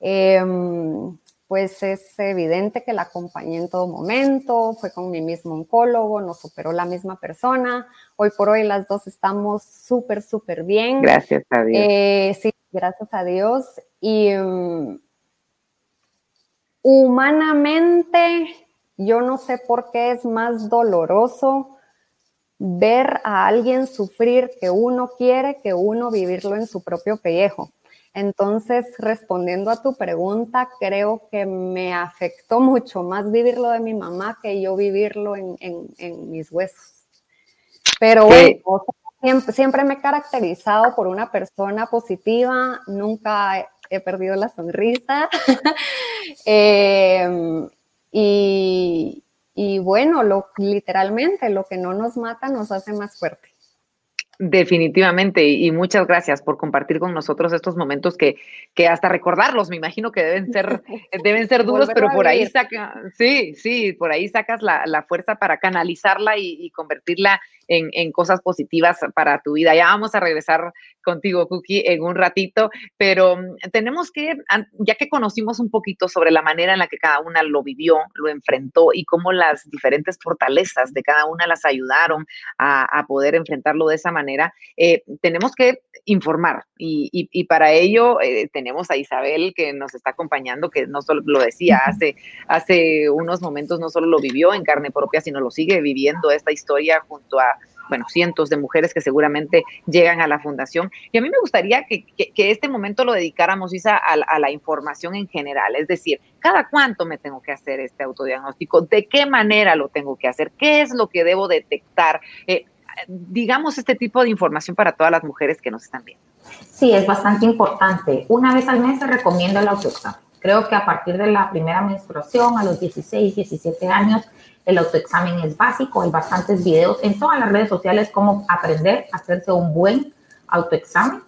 Em, pues es evidente que la acompañé en todo momento, fue con mi mismo oncólogo, nos operó la misma persona. Hoy por hoy las dos estamos súper, súper bien. Gracias a Dios. Eh, sí, gracias a Dios. Y um, humanamente, yo no sé por qué es más doloroso ver a alguien sufrir que uno quiere que uno vivirlo en su propio pellejo. Entonces, respondiendo a tu pregunta, creo que me afectó mucho más vivirlo de mi mamá que yo vivirlo en, mis huesos. Pero bueno, siempre, me he caracterizado por una persona positiva, nunca he, perdido la sonrisa. Em, y, y, bueno, lo, literalmente lo que no nos mata nos hace más fuerte. Definitivamente, y muchas gracias por compartir con nosotros estos momentos que, que hasta recordarlos, me imagino que deben ser, deben ser duros, pero por ahí saca, sí, sí, por ahí sacas la, fuerza para canalizarla y, y convertirla en, cosas positivas para tu vida. Ya vamos a regresar contigo, Cookie, en un ratito, pero mm, tenemos que, ya que conocimos un poquito sobre la manera en la que cada una lo vivió, lo enfrentó y cómo las diferentes fortalezas de cada una las ayudaron a, poder enfrentarlo de esa manera, eh, tenemos que informar y, para ello eh, tenemos a Isabel que nos está acompañando, que no solo lo decía hace, hace unos momentos, no solo lo vivió en carne propia, sino lo sigue viviendo esta historia junto a bueno, cientos de mujeres que seguramente llegan a la fundación. Y a mí me gustaría que, este momento lo dedicáramos, Isa, a, la información en general, es decir, ¿cada cuánto me tengo que hacer este autodiagnóstico? ¿De qué manera lo tengo que hacer? ¿Qué es lo que debo detectar? Eh, digamos este tipo de información para todas las mujeres que nos están viendo. Sí, es bastante importante. Una vez al mes se recomienda el autoexamen. Creo que a partir de la primera menstruación, a los 16, 17 años, el autoexamen es básico, hay bastantes videos en todas las redes sociales cómo aprender a hacerse un buen autoexamen.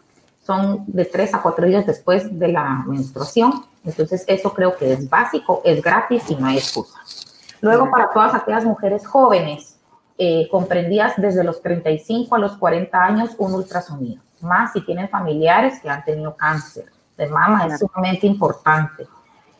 Son de tres a cuatro días después de la menstruación. Entonces, eso creo que es básico, es gratis y no hay excusa. Luego, para todas aquellas mujeres jóvenes, eh, comprendidas desde los 35 a los 40 años, un ultrasonido. Más si tienen familiares que han tenido cáncer de mama, es sumamente importante.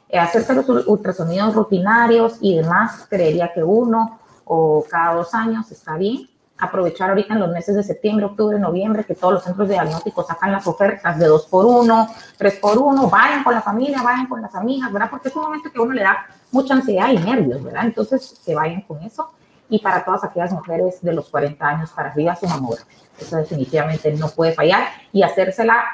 Eh, hacerse los ultrasonidos rutinarios y demás, creería que uno o cada dos años está bien. Aprovechar ahorita en los meses de septiembre, octubre, noviembre, que todos los centros de diagnóstico sacan las ofertas de dos por uno, tres por uno, vayan con la familia, vayan con las amigas, ¿verdad? Porque es un momento que a uno le da mucha ansiedad y nervios, ¿verdad? Entonces, que vayan con eso. Y para todas aquellas mujeres de los 40 años para arriba, su mamografía. Eso definitivamente no puede fallar. Y hacérsela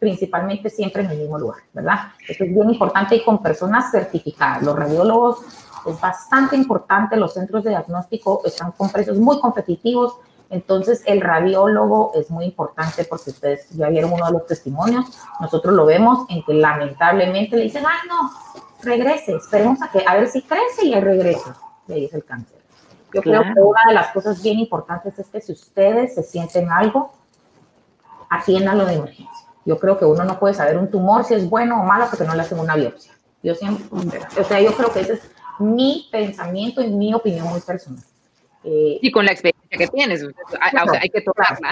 principalmente siempre en el mismo lugar, ¿verdad? Esto es bien importante y con personas certificadas. Los radiólogos es bastante importante, los centros de diagnóstico están con precios muy competitivos, entonces el radiólogo es muy importante porque ustedes ya vieron uno de los testimonios, nosotros lo vemos en que lamentablemente le dicen, ay no, regrese, esperemos a que a ver si crece y ahí regrese, le dice el cáncer. Yo creo que una de las cosas bien importantes es que si ustedes se sienten algo, atiéndanlo de emergencia. Yo creo que uno no puede saber un tumor si es bueno o malo porque no le hacen una biopsia. Yo siempre, o sea, yo creo que ese es mi pensamiento y mi opinión muy personal. Eh, y con la experiencia que tienes, hay, que tocarla.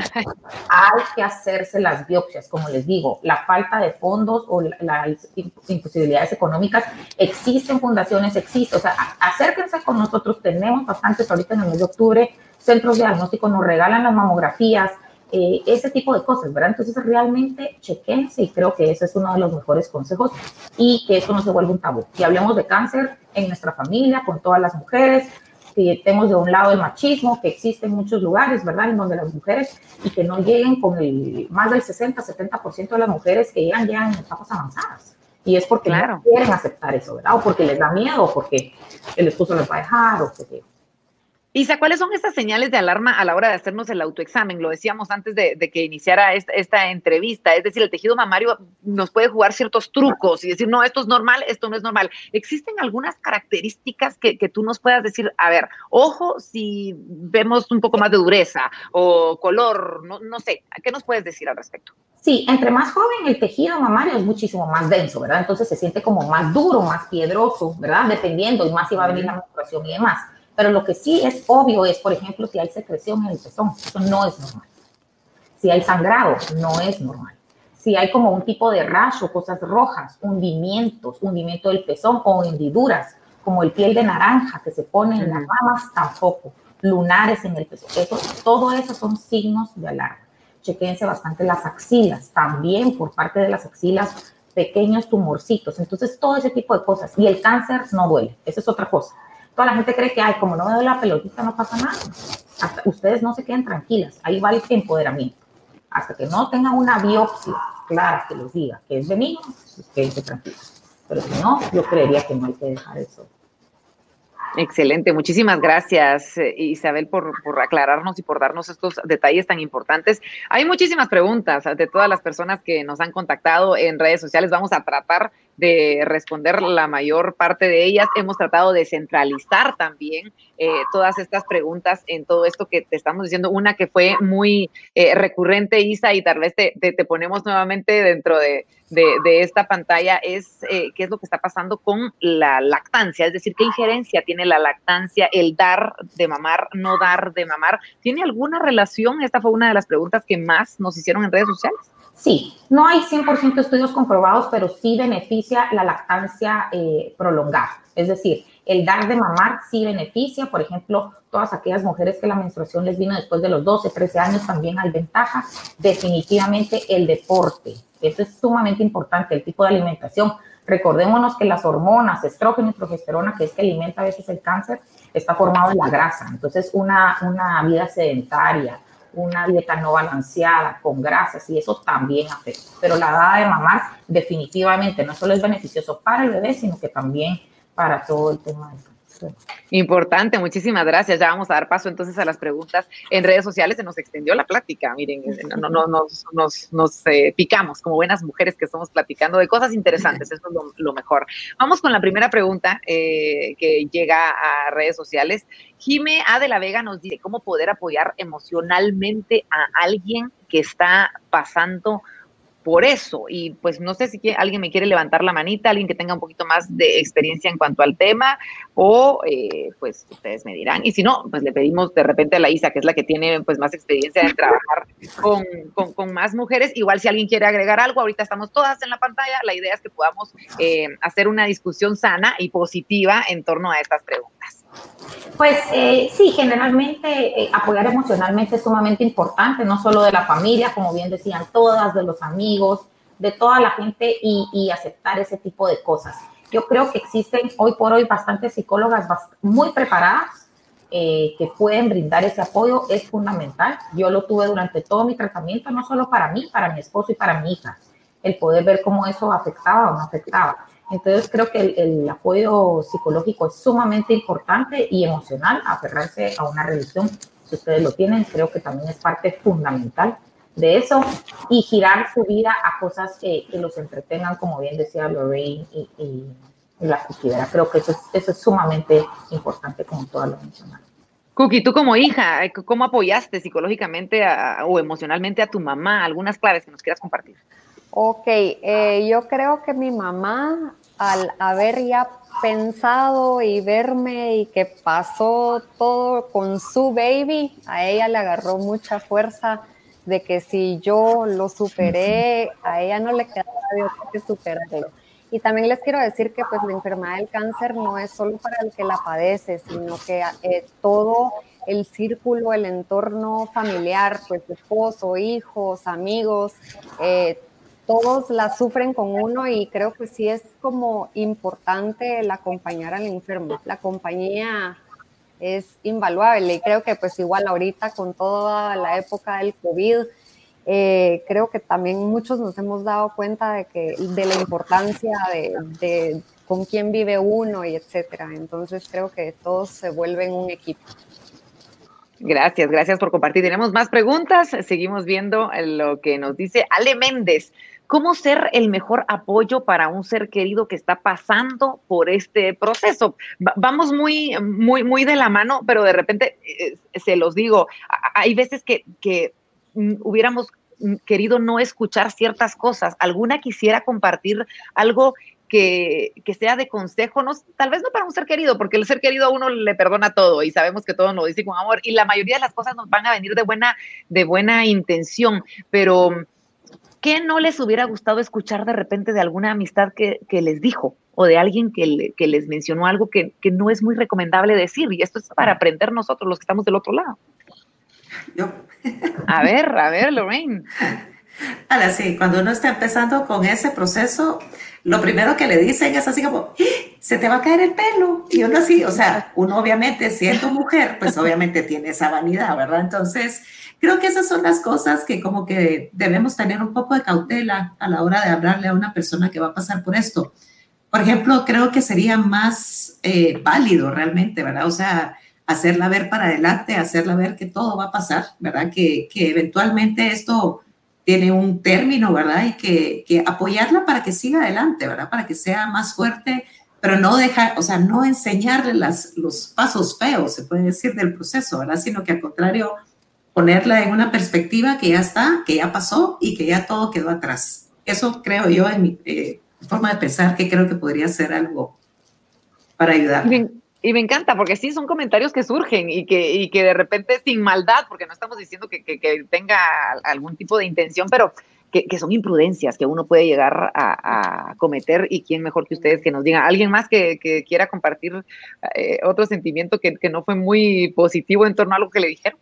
Hay que hacerse las biopsias, como les digo, la falta de fondos o las imposibilidades económicas, existen fundaciones, existen, o sea, acérquense con nosotros, tenemos bastantes ahorita en el mes de octubre, centros de diagnóstico nos regalan las mamografías, eh, ese tipo de cosas, ¿verdad? Entonces realmente chequense y creo que ese es uno de los mejores consejos y que eso no se vuelva un tabú. Y hablemos de cáncer en nuestra familia, con todas las mujeres, que tenemos de un lado el machismo que existe en muchos lugares, ¿verdad? En donde las mujeres y que no lleguen con el más del 60, 70% de las mujeres que llegan, llegan en etapas avanzadas. Y es porque no quieren aceptar eso, ¿verdad? O porque les da miedo, o porque el esposo les va a dejar, o porque Isa, ¿cuáles son estas señales de alarma a la hora de hacernos el autoexamen? Lo decíamos antes de, que iniciara esta, entrevista, es decir, el tejido mamario nos puede jugar ciertos trucos y decir, no, esto es normal, esto no es normal. ¿Existen algunas características que, tú nos puedas decir, a ver, ojo si vemos un poco más de dureza o color, no, no sé, ¿qué nos puedes decir al respecto? Sí, entre más joven el tejido mamario es muchísimo más denso, ¿verdad? Entonces se siente como más duro, más piedroso, ¿verdad? Dependiendo y más si va a venir la menstruación y demás. Pero lo que sí es obvio es, por ejemplo, si hay secreción en el pezón, eso no es normal. Si hay sangrado, no es normal. Si hay como un tipo de rayo, cosas rojas, hundimientos, hundimiento del pezón o hendiduras, como el piel de naranja que se pone en las mamas, tampoco. Lunares en el pezón. Eso, todo eso son signos de alarma. Chequense bastante las axilas, también por parte de las axilas, pequeños tumorcitos. Entonces, todo ese tipo de cosas. Y el cáncer no duele, esa es otra cosa toda la gente cree que, ay, como no me doy la pelotita, no pasa nada. Ustedes no se queden tranquilas, ahí va el empoderamiento. Hasta que no tengan una biopsia clara que les diga que es benigno, pues quédense tranquilos. Pero si no, yo creería que no hay que dejar eso Excelente, muchísimas gracias eh, Isabel por, aclararnos y por darnos estos detalles tan importantes. Hay muchísimas preguntas de todas las personas que nos han contactado en redes sociales. Vamos a tratar de responder la mayor parte de ellas. Hemos tratado de centralizar también eh, todas estas preguntas en todo esto que te estamos diciendo. Una que fue muy eh, recurrente, Isa, y tal vez te, te, ponemos nuevamente dentro de, de, esta pantalla, es eh, qué es lo que está pasando con la lactancia, es decir, qué injerencia tiene la lactancia, el dar de mamar, no dar de mamar. ¿Tiene alguna relación? Esta fue una de las preguntas que más nos hicieron en redes sociales. Sí, no hay 100% estudios comprobados, pero sí beneficia la lactancia eh, prolongada. Es decir, el dar de mamar sí beneficia. Por ejemplo, todas aquellas mujeres que la menstruación les vino después de los 12, 13 años también hay ventaja. Definitivamente el deporte. Eso es sumamente importante, el tipo de alimentación. Recordémonos que las hormonas, estrógeno y progesterona, que es que alimenta a veces el cáncer, está formado en la grasa. Entonces, una, una vida sedentaria, una dieta no balanceada, con grasas, y eso también afecta. Pero la dada de mamar definitivamente no solo es beneficioso para el bebé, sino que también para todo el tema del Importante, muchísimas gracias. Ya vamos a dar paso entonces a las preguntas en redes sociales. Se nos extendió la plática, miren, no, no, nos, nos, nos eh, picamos como buenas mujeres que estamos platicando de cosas interesantes, eso es lo, mejor. Vamos con la primera pregunta eh, que llega a redes sociales. Jime A. de la Vega nos dice, ¿cómo poder apoyar emocionalmente a alguien que está pasando por eso. Y pues no sé si alguien me quiere levantar la manita, alguien que tenga un poquito más de experiencia en cuanto al tema, o eh, pues ustedes me dirán. Y si no, pues le pedimos de repente a la Isa, que es la que tiene pues más experiencia en trabajar con, con, más mujeres. Igual si alguien quiere agregar algo, ahorita estamos todas en la pantalla. La idea es que podamos eh, hacer una discusión sana y positiva en torno a estas preguntas. Pues eh, sí, generalmente eh, apoyar emocionalmente es sumamente importante, no solo de la familia, como bien decían todas, de los amigos, de toda la gente y, aceptar ese tipo de cosas. Yo creo que existen hoy por hoy bastantes psicólogas muy preparadas eh, que pueden brindar ese apoyo, es fundamental. Yo lo tuve durante todo mi tratamiento, no solo para mí, para mi esposo y para mi hija, el poder ver cómo eso afectaba o no afectaba. Entonces creo que el, apoyo psicológico es sumamente importante y emocional, aferrarse a una religión, si ustedes lo tienen, creo que también es parte fundamental de eso y girar su vida a cosas que, los entretengan, como bien decía Lorraine y, la cuquidera. Creo que eso es, eso es sumamente importante, como todas lo mencionaron. Cookie, tú como hija, ¿cómo apoyaste psicológicamente o emocionalmente a tu mamá? Algunas claves que nos quieras compartir. Ok, eh, yo creo que mi mamá al haber ya pensado y verme y que pasó todo con su baby, a ella le agarró mucha fuerza de que si yo lo superé, a ella no le quedaba de que superarlo. Y también les quiero decir que pues la enfermedad del cáncer no es solo para el que la padece, sino que eh, todo el círculo, el entorno familiar, pues esposo, hijos, amigos, eh, todos la sufren con uno y creo que sí es como importante el acompañar al enfermo. La compañía es invaluable y creo que pues igual ahorita con toda la época del COVID, eh, creo que también muchos nos hemos dado cuenta de, que, de la importancia de, de con quién vive uno y etcétera. Entonces creo que todos se vuelven un equipo. Gracias, gracias por compartir. Tenemos más preguntas. Seguimos viendo lo que nos dice Ale Méndez. ¿Cómo ser el mejor apoyo para un ser querido que está pasando por este proceso? Vamos muy, muy, muy de la mano, pero de repente, eh, se los digo, hay veces que, que mm, hubiéramos querido no escuchar ciertas cosas. ¿Alguna quisiera compartir algo que, sea de consejo, no, tal vez no para un ser querido, porque el ser querido a uno le perdona todo y sabemos que todo nos lo dice con amor y la mayoría de las cosas nos van a venir de buena, de buena intención, pero ¿qué no les hubiera gustado escuchar de repente de alguna amistad que, les dijo o de alguien que, que les mencionó algo que, que, no es muy recomendable decir? Y esto es para aprender nosotros los que estamos del otro lado. Yo. A ver, a ver, Lorraine. Ahora sí, cuando uno está empezando con ese proceso, lo primero que le dicen es así como, ¡Ah! se te va a caer el pelo. Y uno así, o sea, uno obviamente siendo mujer, pues obviamente tiene esa vanidad, ¿verdad? Entonces, creo que esas son las cosas que como que debemos tener un poco de cautela a la hora de hablarle a una persona que va a pasar por esto. Por ejemplo, creo que sería más eh, válido realmente, ¿verdad? O sea, hacerla ver para adelante, hacerla ver que todo va a pasar, ¿verdad? Que, que eventualmente esto tiene un término, ¿verdad? Y que, que, apoyarla para que siga adelante, ¿verdad? Para que sea más fuerte, pero no dejar, o sea, no enseñarle las, los pasos feos, se puede decir, del proceso, ¿verdad? Sino que al contrario, ponerla en una perspectiva que ya está, que ya pasó y que ya todo quedó atrás. Eso creo yo en mi eh, forma de pensar que creo que podría ser algo para ayudar. Y me encanta, porque sí son comentarios que surgen y que, y que de repente sin maldad, porque no estamos diciendo que, que, tenga algún tipo de intención, pero que, que, son imprudencias que uno puede llegar a, cometer y quién mejor que ustedes que nos digan. ¿Alguien más que, quiera compartir eh, otro sentimiento que, no fue muy positivo en torno a algo que le dijeron?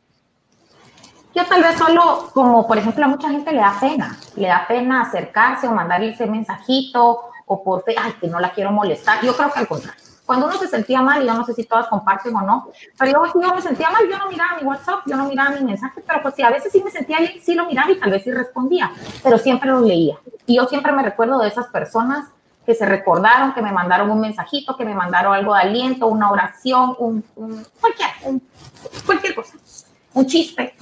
Yo tal vez solo, como por ejemplo a mucha gente le da pena, le da pena acercarse o mandarle ese mensajito o por ay, que no la quiero molestar. Yo creo que al contrario cuando uno se sentía mal, y yo no sé si todas comparten o no, pero yo, yo me sentía mal, yo no miraba mi WhatsApp, yo no miraba mi mensaje, pero pues sí, a veces sí me sentía bien, sí lo miraba y tal vez sí respondía, pero siempre lo leía. Y yo siempre me recuerdo de esas personas que se recordaron, que me mandaron un mensajito, que me mandaron algo de aliento, una oración, un, cualquier, cualquier cosa un chiste.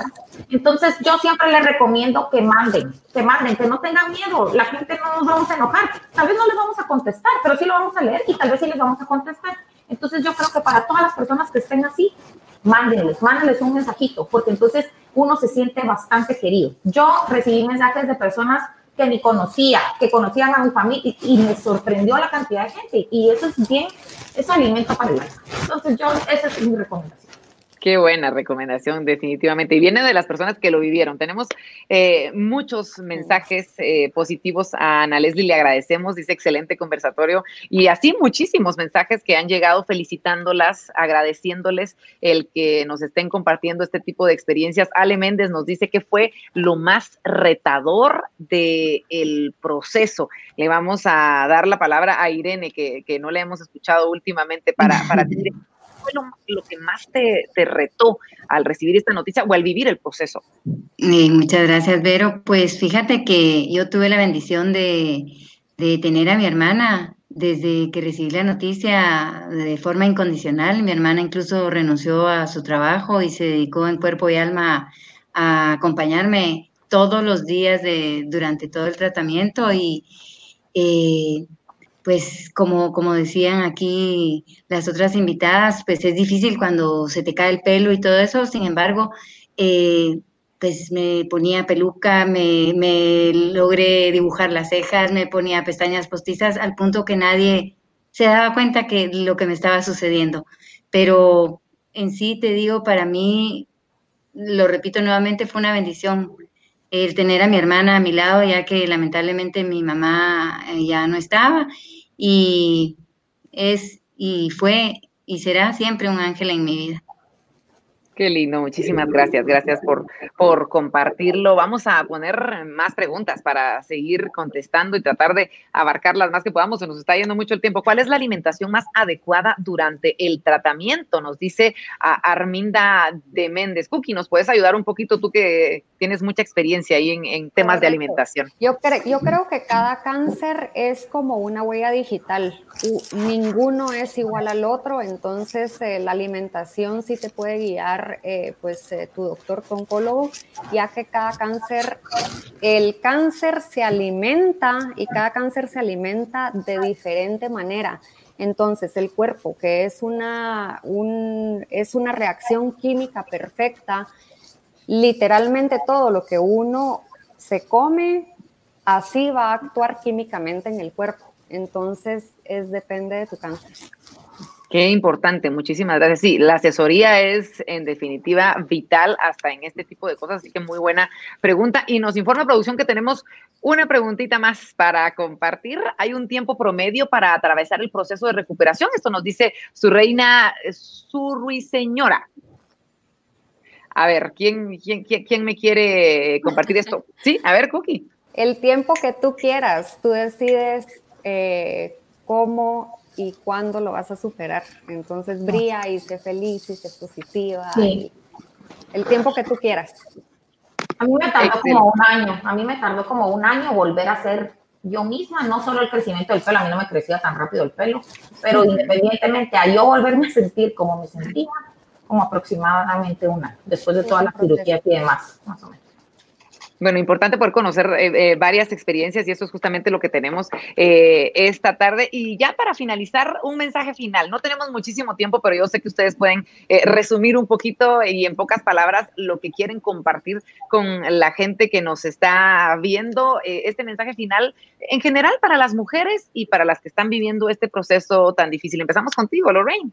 Entonces yo siempre les recomiendo que manden, que manden, que no tengan miedo. La gente no nos vamos a enojar. Tal vez no les vamos a contestar, pero sí lo vamos a leer y tal vez sí les vamos a contestar. Entonces yo creo que para todas las personas que estén así, mándenles, mándenles un mensajito, porque entonces uno se siente bastante querido. Yo recibí mensajes de personas que ni conocía, que conocían a mi familia y, me sorprendió la cantidad de gente y eso es bien, eso alimenta para el alma. Entonces yo, esa es mi recomendación. Qué buena recomendación, definitivamente. Y viene de las personas que lo vivieron. Tenemos eh, muchos mensajes eh, positivos a Ana Leslie, le agradecemos, dice excelente conversatorio. Y así muchísimos mensajes que han llegado felicitándolas, agradeciéndoles el que nos estén compartiendo este tipo de experiencias. Ale Méndez nos dice que fue lo más retador del proceso. Le vamos a dar la palabra a Irene, que, no le hemos escuchado últimamente para, para fue lo, que más te, retó al recibir esta noticia o al vivir el proceso? muchas gracias, Vero. Pues fíjate que yo tuve la bendición de, tener a mi hermana desde que recibí la noticia de forma incondicional. Mi hermana incluso renunció a su trabajo y se dedicó en cuerpo y alma a acompañarme todos los días de, durante todo el tratamiento y eh, pues como, como decían aquí las otras invitadas, pues es difícil cuando se te cae el pelo y todo eso, sin embargo, eh, pues me ponía peluca, me, me logré dibujar las cejas, me ponía pestañas postizas al punto que nadie se daba cuenta que lo que me estaba sucediendo. Pero en sí te digo, para mí, lo repito nuevamente, fue una bendición el tener a mi hermana a mi lado, ya que lamentablemente mi mamá eh, ya no estaba y es y fue y será siempre un ángel en mi vida. Qué lindo, muchísimas gracias, gracias por, por compartirlo. Vamos a poner más preguntas para seguir contestando y tratar de abarcar las más que podamos. Se nos está yendo mucho el tiempo. ¿Cuál es la alimentación más adecuada durante el tratamiento? Nos dice Arminda de Méndez. Cookie, ¿nos puedes ayudar un poquito tú que tienes mucha experiencia ahí en, temas de alimentación? Yo, yo creo que cada cáncer es como una huella digital. ninguno es igual al otro, entonces eh, la alimentación sí te puede guiar eh, pues eh, tu doctor oncólogo, ya que cada cáncer, el cáncer se alimenta y cada cáncer se alimenta de diferente manera. Entonces, el cuerpo, que es una, un, es una reacción química perfecta, literalmente todo lo que uno se come, así va a actuar químicamente en el cuerpo. Entonces, es depende de tu cáncer. Qué importante, muchísimas gracias. Sí, la asesoría es en definitiva vital hasta en este tipo de cosas, así que muy buena pregunta. Y nos informa producción que tenemos una preguntita más para compartir. Hay un tiempo promedio para atravesar el proceso de recuperación. Esto nos dice su reina, su ruiseñora. A ver, ¿quién, quién, quién, me quiere compartir esto? Sí, a ver, Cookie. El tiempo que tú quieras, tú decides eh, cómo y cuándo lo vas a superar. Entonces brilla y sé feliz y sé positiva. el tiempo que tú quieras. A mí me tardó como un año, a mí me tardó como un año volver a ser yo misma, no solo el crecimiento del pelo, a mí no me crecía tan rápido el pelo, pero independientemente a yo volverme a sentir como me sentía, como aproximadamente un año, después de toda la cirugía y demás, más o menos. Bueno, importante poder conocer eh, eh, varias experiencias y eso es justamente lo que tenemos eh, esta tarde. Y ya para finalizar, un mensaje final. No tenemos muchísimo tiempo, pero yo sé que ustedes pueden resumir un poquito y en pocas palabras lo que quieren compartir con la gente que nos está viendo. este mensaje final en general para las mujeres y para las que están viviendo este proceso tan difícil. Empezamos contigo, Lorraine.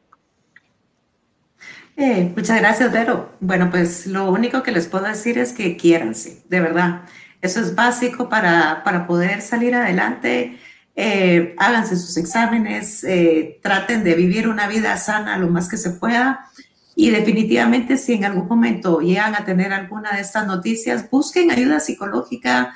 Eh, muchas gracias, Vero. Bueno, pues lo único que les puedo decir es que quiéranse, de verdad. Eso es básico para, para poder salir adelante. Eh, háganse sus exámenes, eh, traten de vivir una vida sana lo más que se pueda. Y definitivamente, si en algún momento llegan a tener alguna de estas noticias, busquen ayuda psicológica,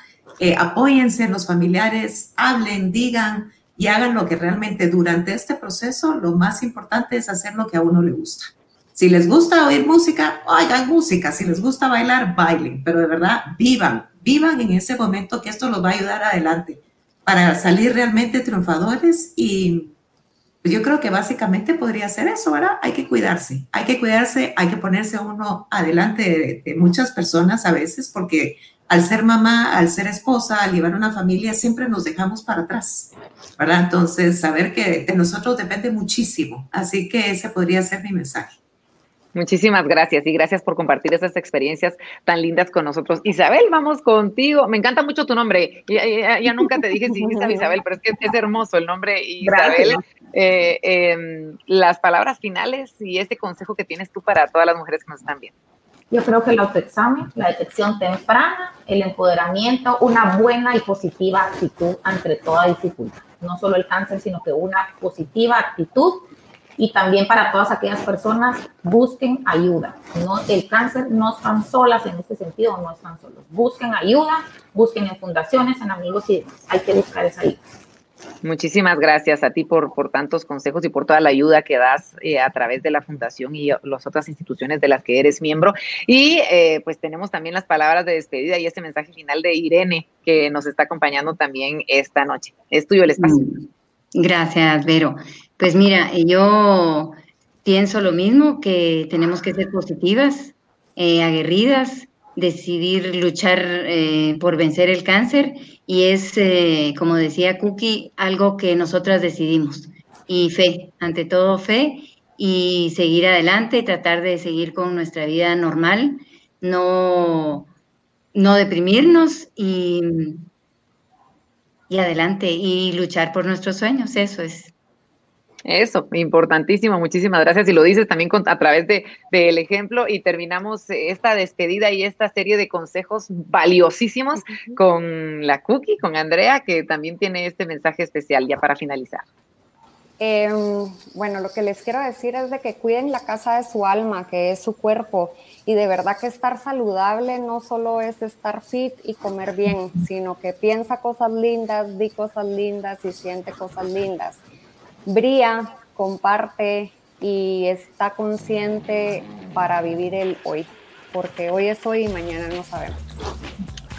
apóyense en los familiares, hablen, digan y hagan lo que realmente durante este proceso, lo más importante es hacer lo que a uno le gusta. Si les gusta oír música, oigan música. Si les gusta bailar, bailen. Pero de verdad, vivan, vivan en ese momento que esto los va a ayudar adelante para salir realmente triunfadores y pues yo creo que básicamente podría ser eso, ¿verdad? Hay que cuidarse, hay que cuidarse, hay que ponerse uno adelante de, muchas personas a veces porque al ser mamá, al ser esposa, al llevar una familia, siempre nos dejamos para atrás, ¿verdad? Entonces, saber que de nosotros depende muchísimo. Así que ese podría ser mi mensaje. Muchísimas gracias y gracias por compartir esas experiencias tan lindas con nosotros. Isabel, vamos contigo. Me encanta mucho tu nombre. Ya, nunca te dije si dijiste Isabel, pero es que es hermoso el nombre Isabel. Eh, em, las palabras finales y ese consejo que tienes tú para todas las mujeres que nos están viendo. Yo creo que el autoexamen, la detección temprana, el empoderamiento, una buena y positiva actitud ante toda dificultad. No solo el cáncer, sino que una positiva actitud y también para todas aquellas personas busquen ayuda. No, el cáncer no están solas en este sentido, no están solos. Busquen ayuda, busquen en fundaciones, en amigos y Hay que buscar esa ayuda. Muchísimas gracias a ti por, por tantos consejos y por toda la ayuda que das eh, a través de la Fundación y las otras instituciones de las que eres miembro. Y eh, pues tenemos también las palabras de despedida y este mensaje final de Irene que nos está acompañando también esta noche. Es tuyo el espacio. Mm. Gracias, Vero. Pues mira, yo pienso lo mismo, que tenemos que ser positivas, eh, aguerridas, decidir luchar eh, por vencer el cáncer y es, eh, como decía Cookie, algo que nosotras decidimos. Y fe, ante todo fe y seguir adelante, tratar de seguir con nuestra vida normal, no, no deprimirnos y, y adelante y luchar por nuestros sueños, eso es. Eso, importantísimo, muchísimas gracias. Y lo dices también a través del de, ejemplo y terminamos esta despedida y esta serie de consejos valiosísimos con la Cookie, con Andrea, que también tiene este mensaje especial ya para finalizar. Em, bueno, lo que les quiero decir es de que cuiden la casa de su alma, que es su cuerpo, y de verdad que estar saludable no solo es estar fit y comer bien, sino que piensa cosas lindas, di cosas lindas y siente cosas lindas. Bría, comparte y está consciente para vivir el hoy, porque hoy es hoy y mañana no sabemos.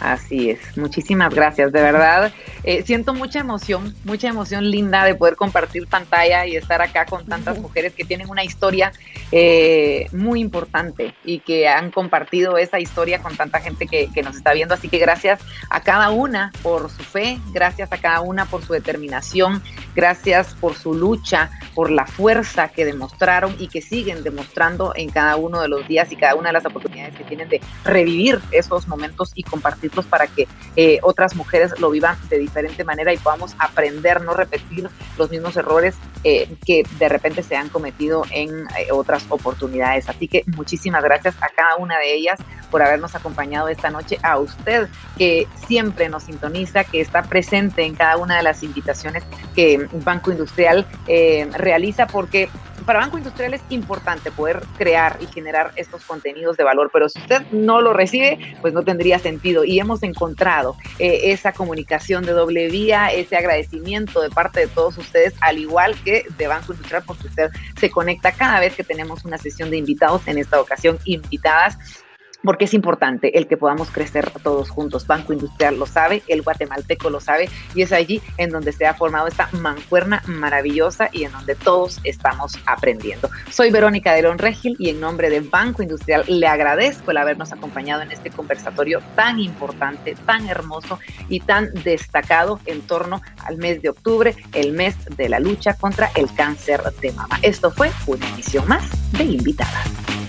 Así es, muchísimas gracias, de verdad. Eh, siento mucha emoción, mucha emoción linda de poder compartir pantalla y estar acá con tantas mujeres que tienen una historia eh, muy importante y que han compartido esa historia con tanta gente que, que, nos está viendo. Así que gracias a cada una por su fe, gracias a cada una por su determinación, gracias por su lucha, por la fuerza que demostraron y que siguen demostrando en cada uno de los días y cada una de las oportunidades que tienen de revivir esos momentos y compartir para que eh, otras mujeres lo vivan de diferente manera y podamos aprender, no repetir los mismos errores eh, que de repente se han cometido en eh, otras oportunidades. Así que muchísimas gracias a cada una de ellas por habernos acompañado esta noche, a usted que siempre nos sintoniza, que está presente en cada una de las invitaciones que Banco Industrial realiza, porque para Banco Industrial es importante poder crear y generar estos contenidos de valor, pero si usted no lo recibe, pues no tendría sentido. Y hemos encontrado eh, esa comunicación de doble vía, ese agradecimiento de parte de todos ustedes, al igual que de Banco Industrial, porque usted se conecta cada vez que tenemos una sesión de invitados, en esta ocasión invitadas porque es importante el que podamos crecer todos juntos. Banco Industrial lo sabe, el guatemalteco lo sabe y es allí en donde se ha formado esta mancuerna maravillosa y en donde todos estamos aprendiendo. Soy Verónica Delón Regil y en nombre de Banco Industrial le agradezco el habernos acompañado en este conversatorio tan importante, tan hermoso y tan destacado en torno al mes de octubre, el mes de la lucha contra el cáncer de mama. Esto fue una emisión más de Invitadas.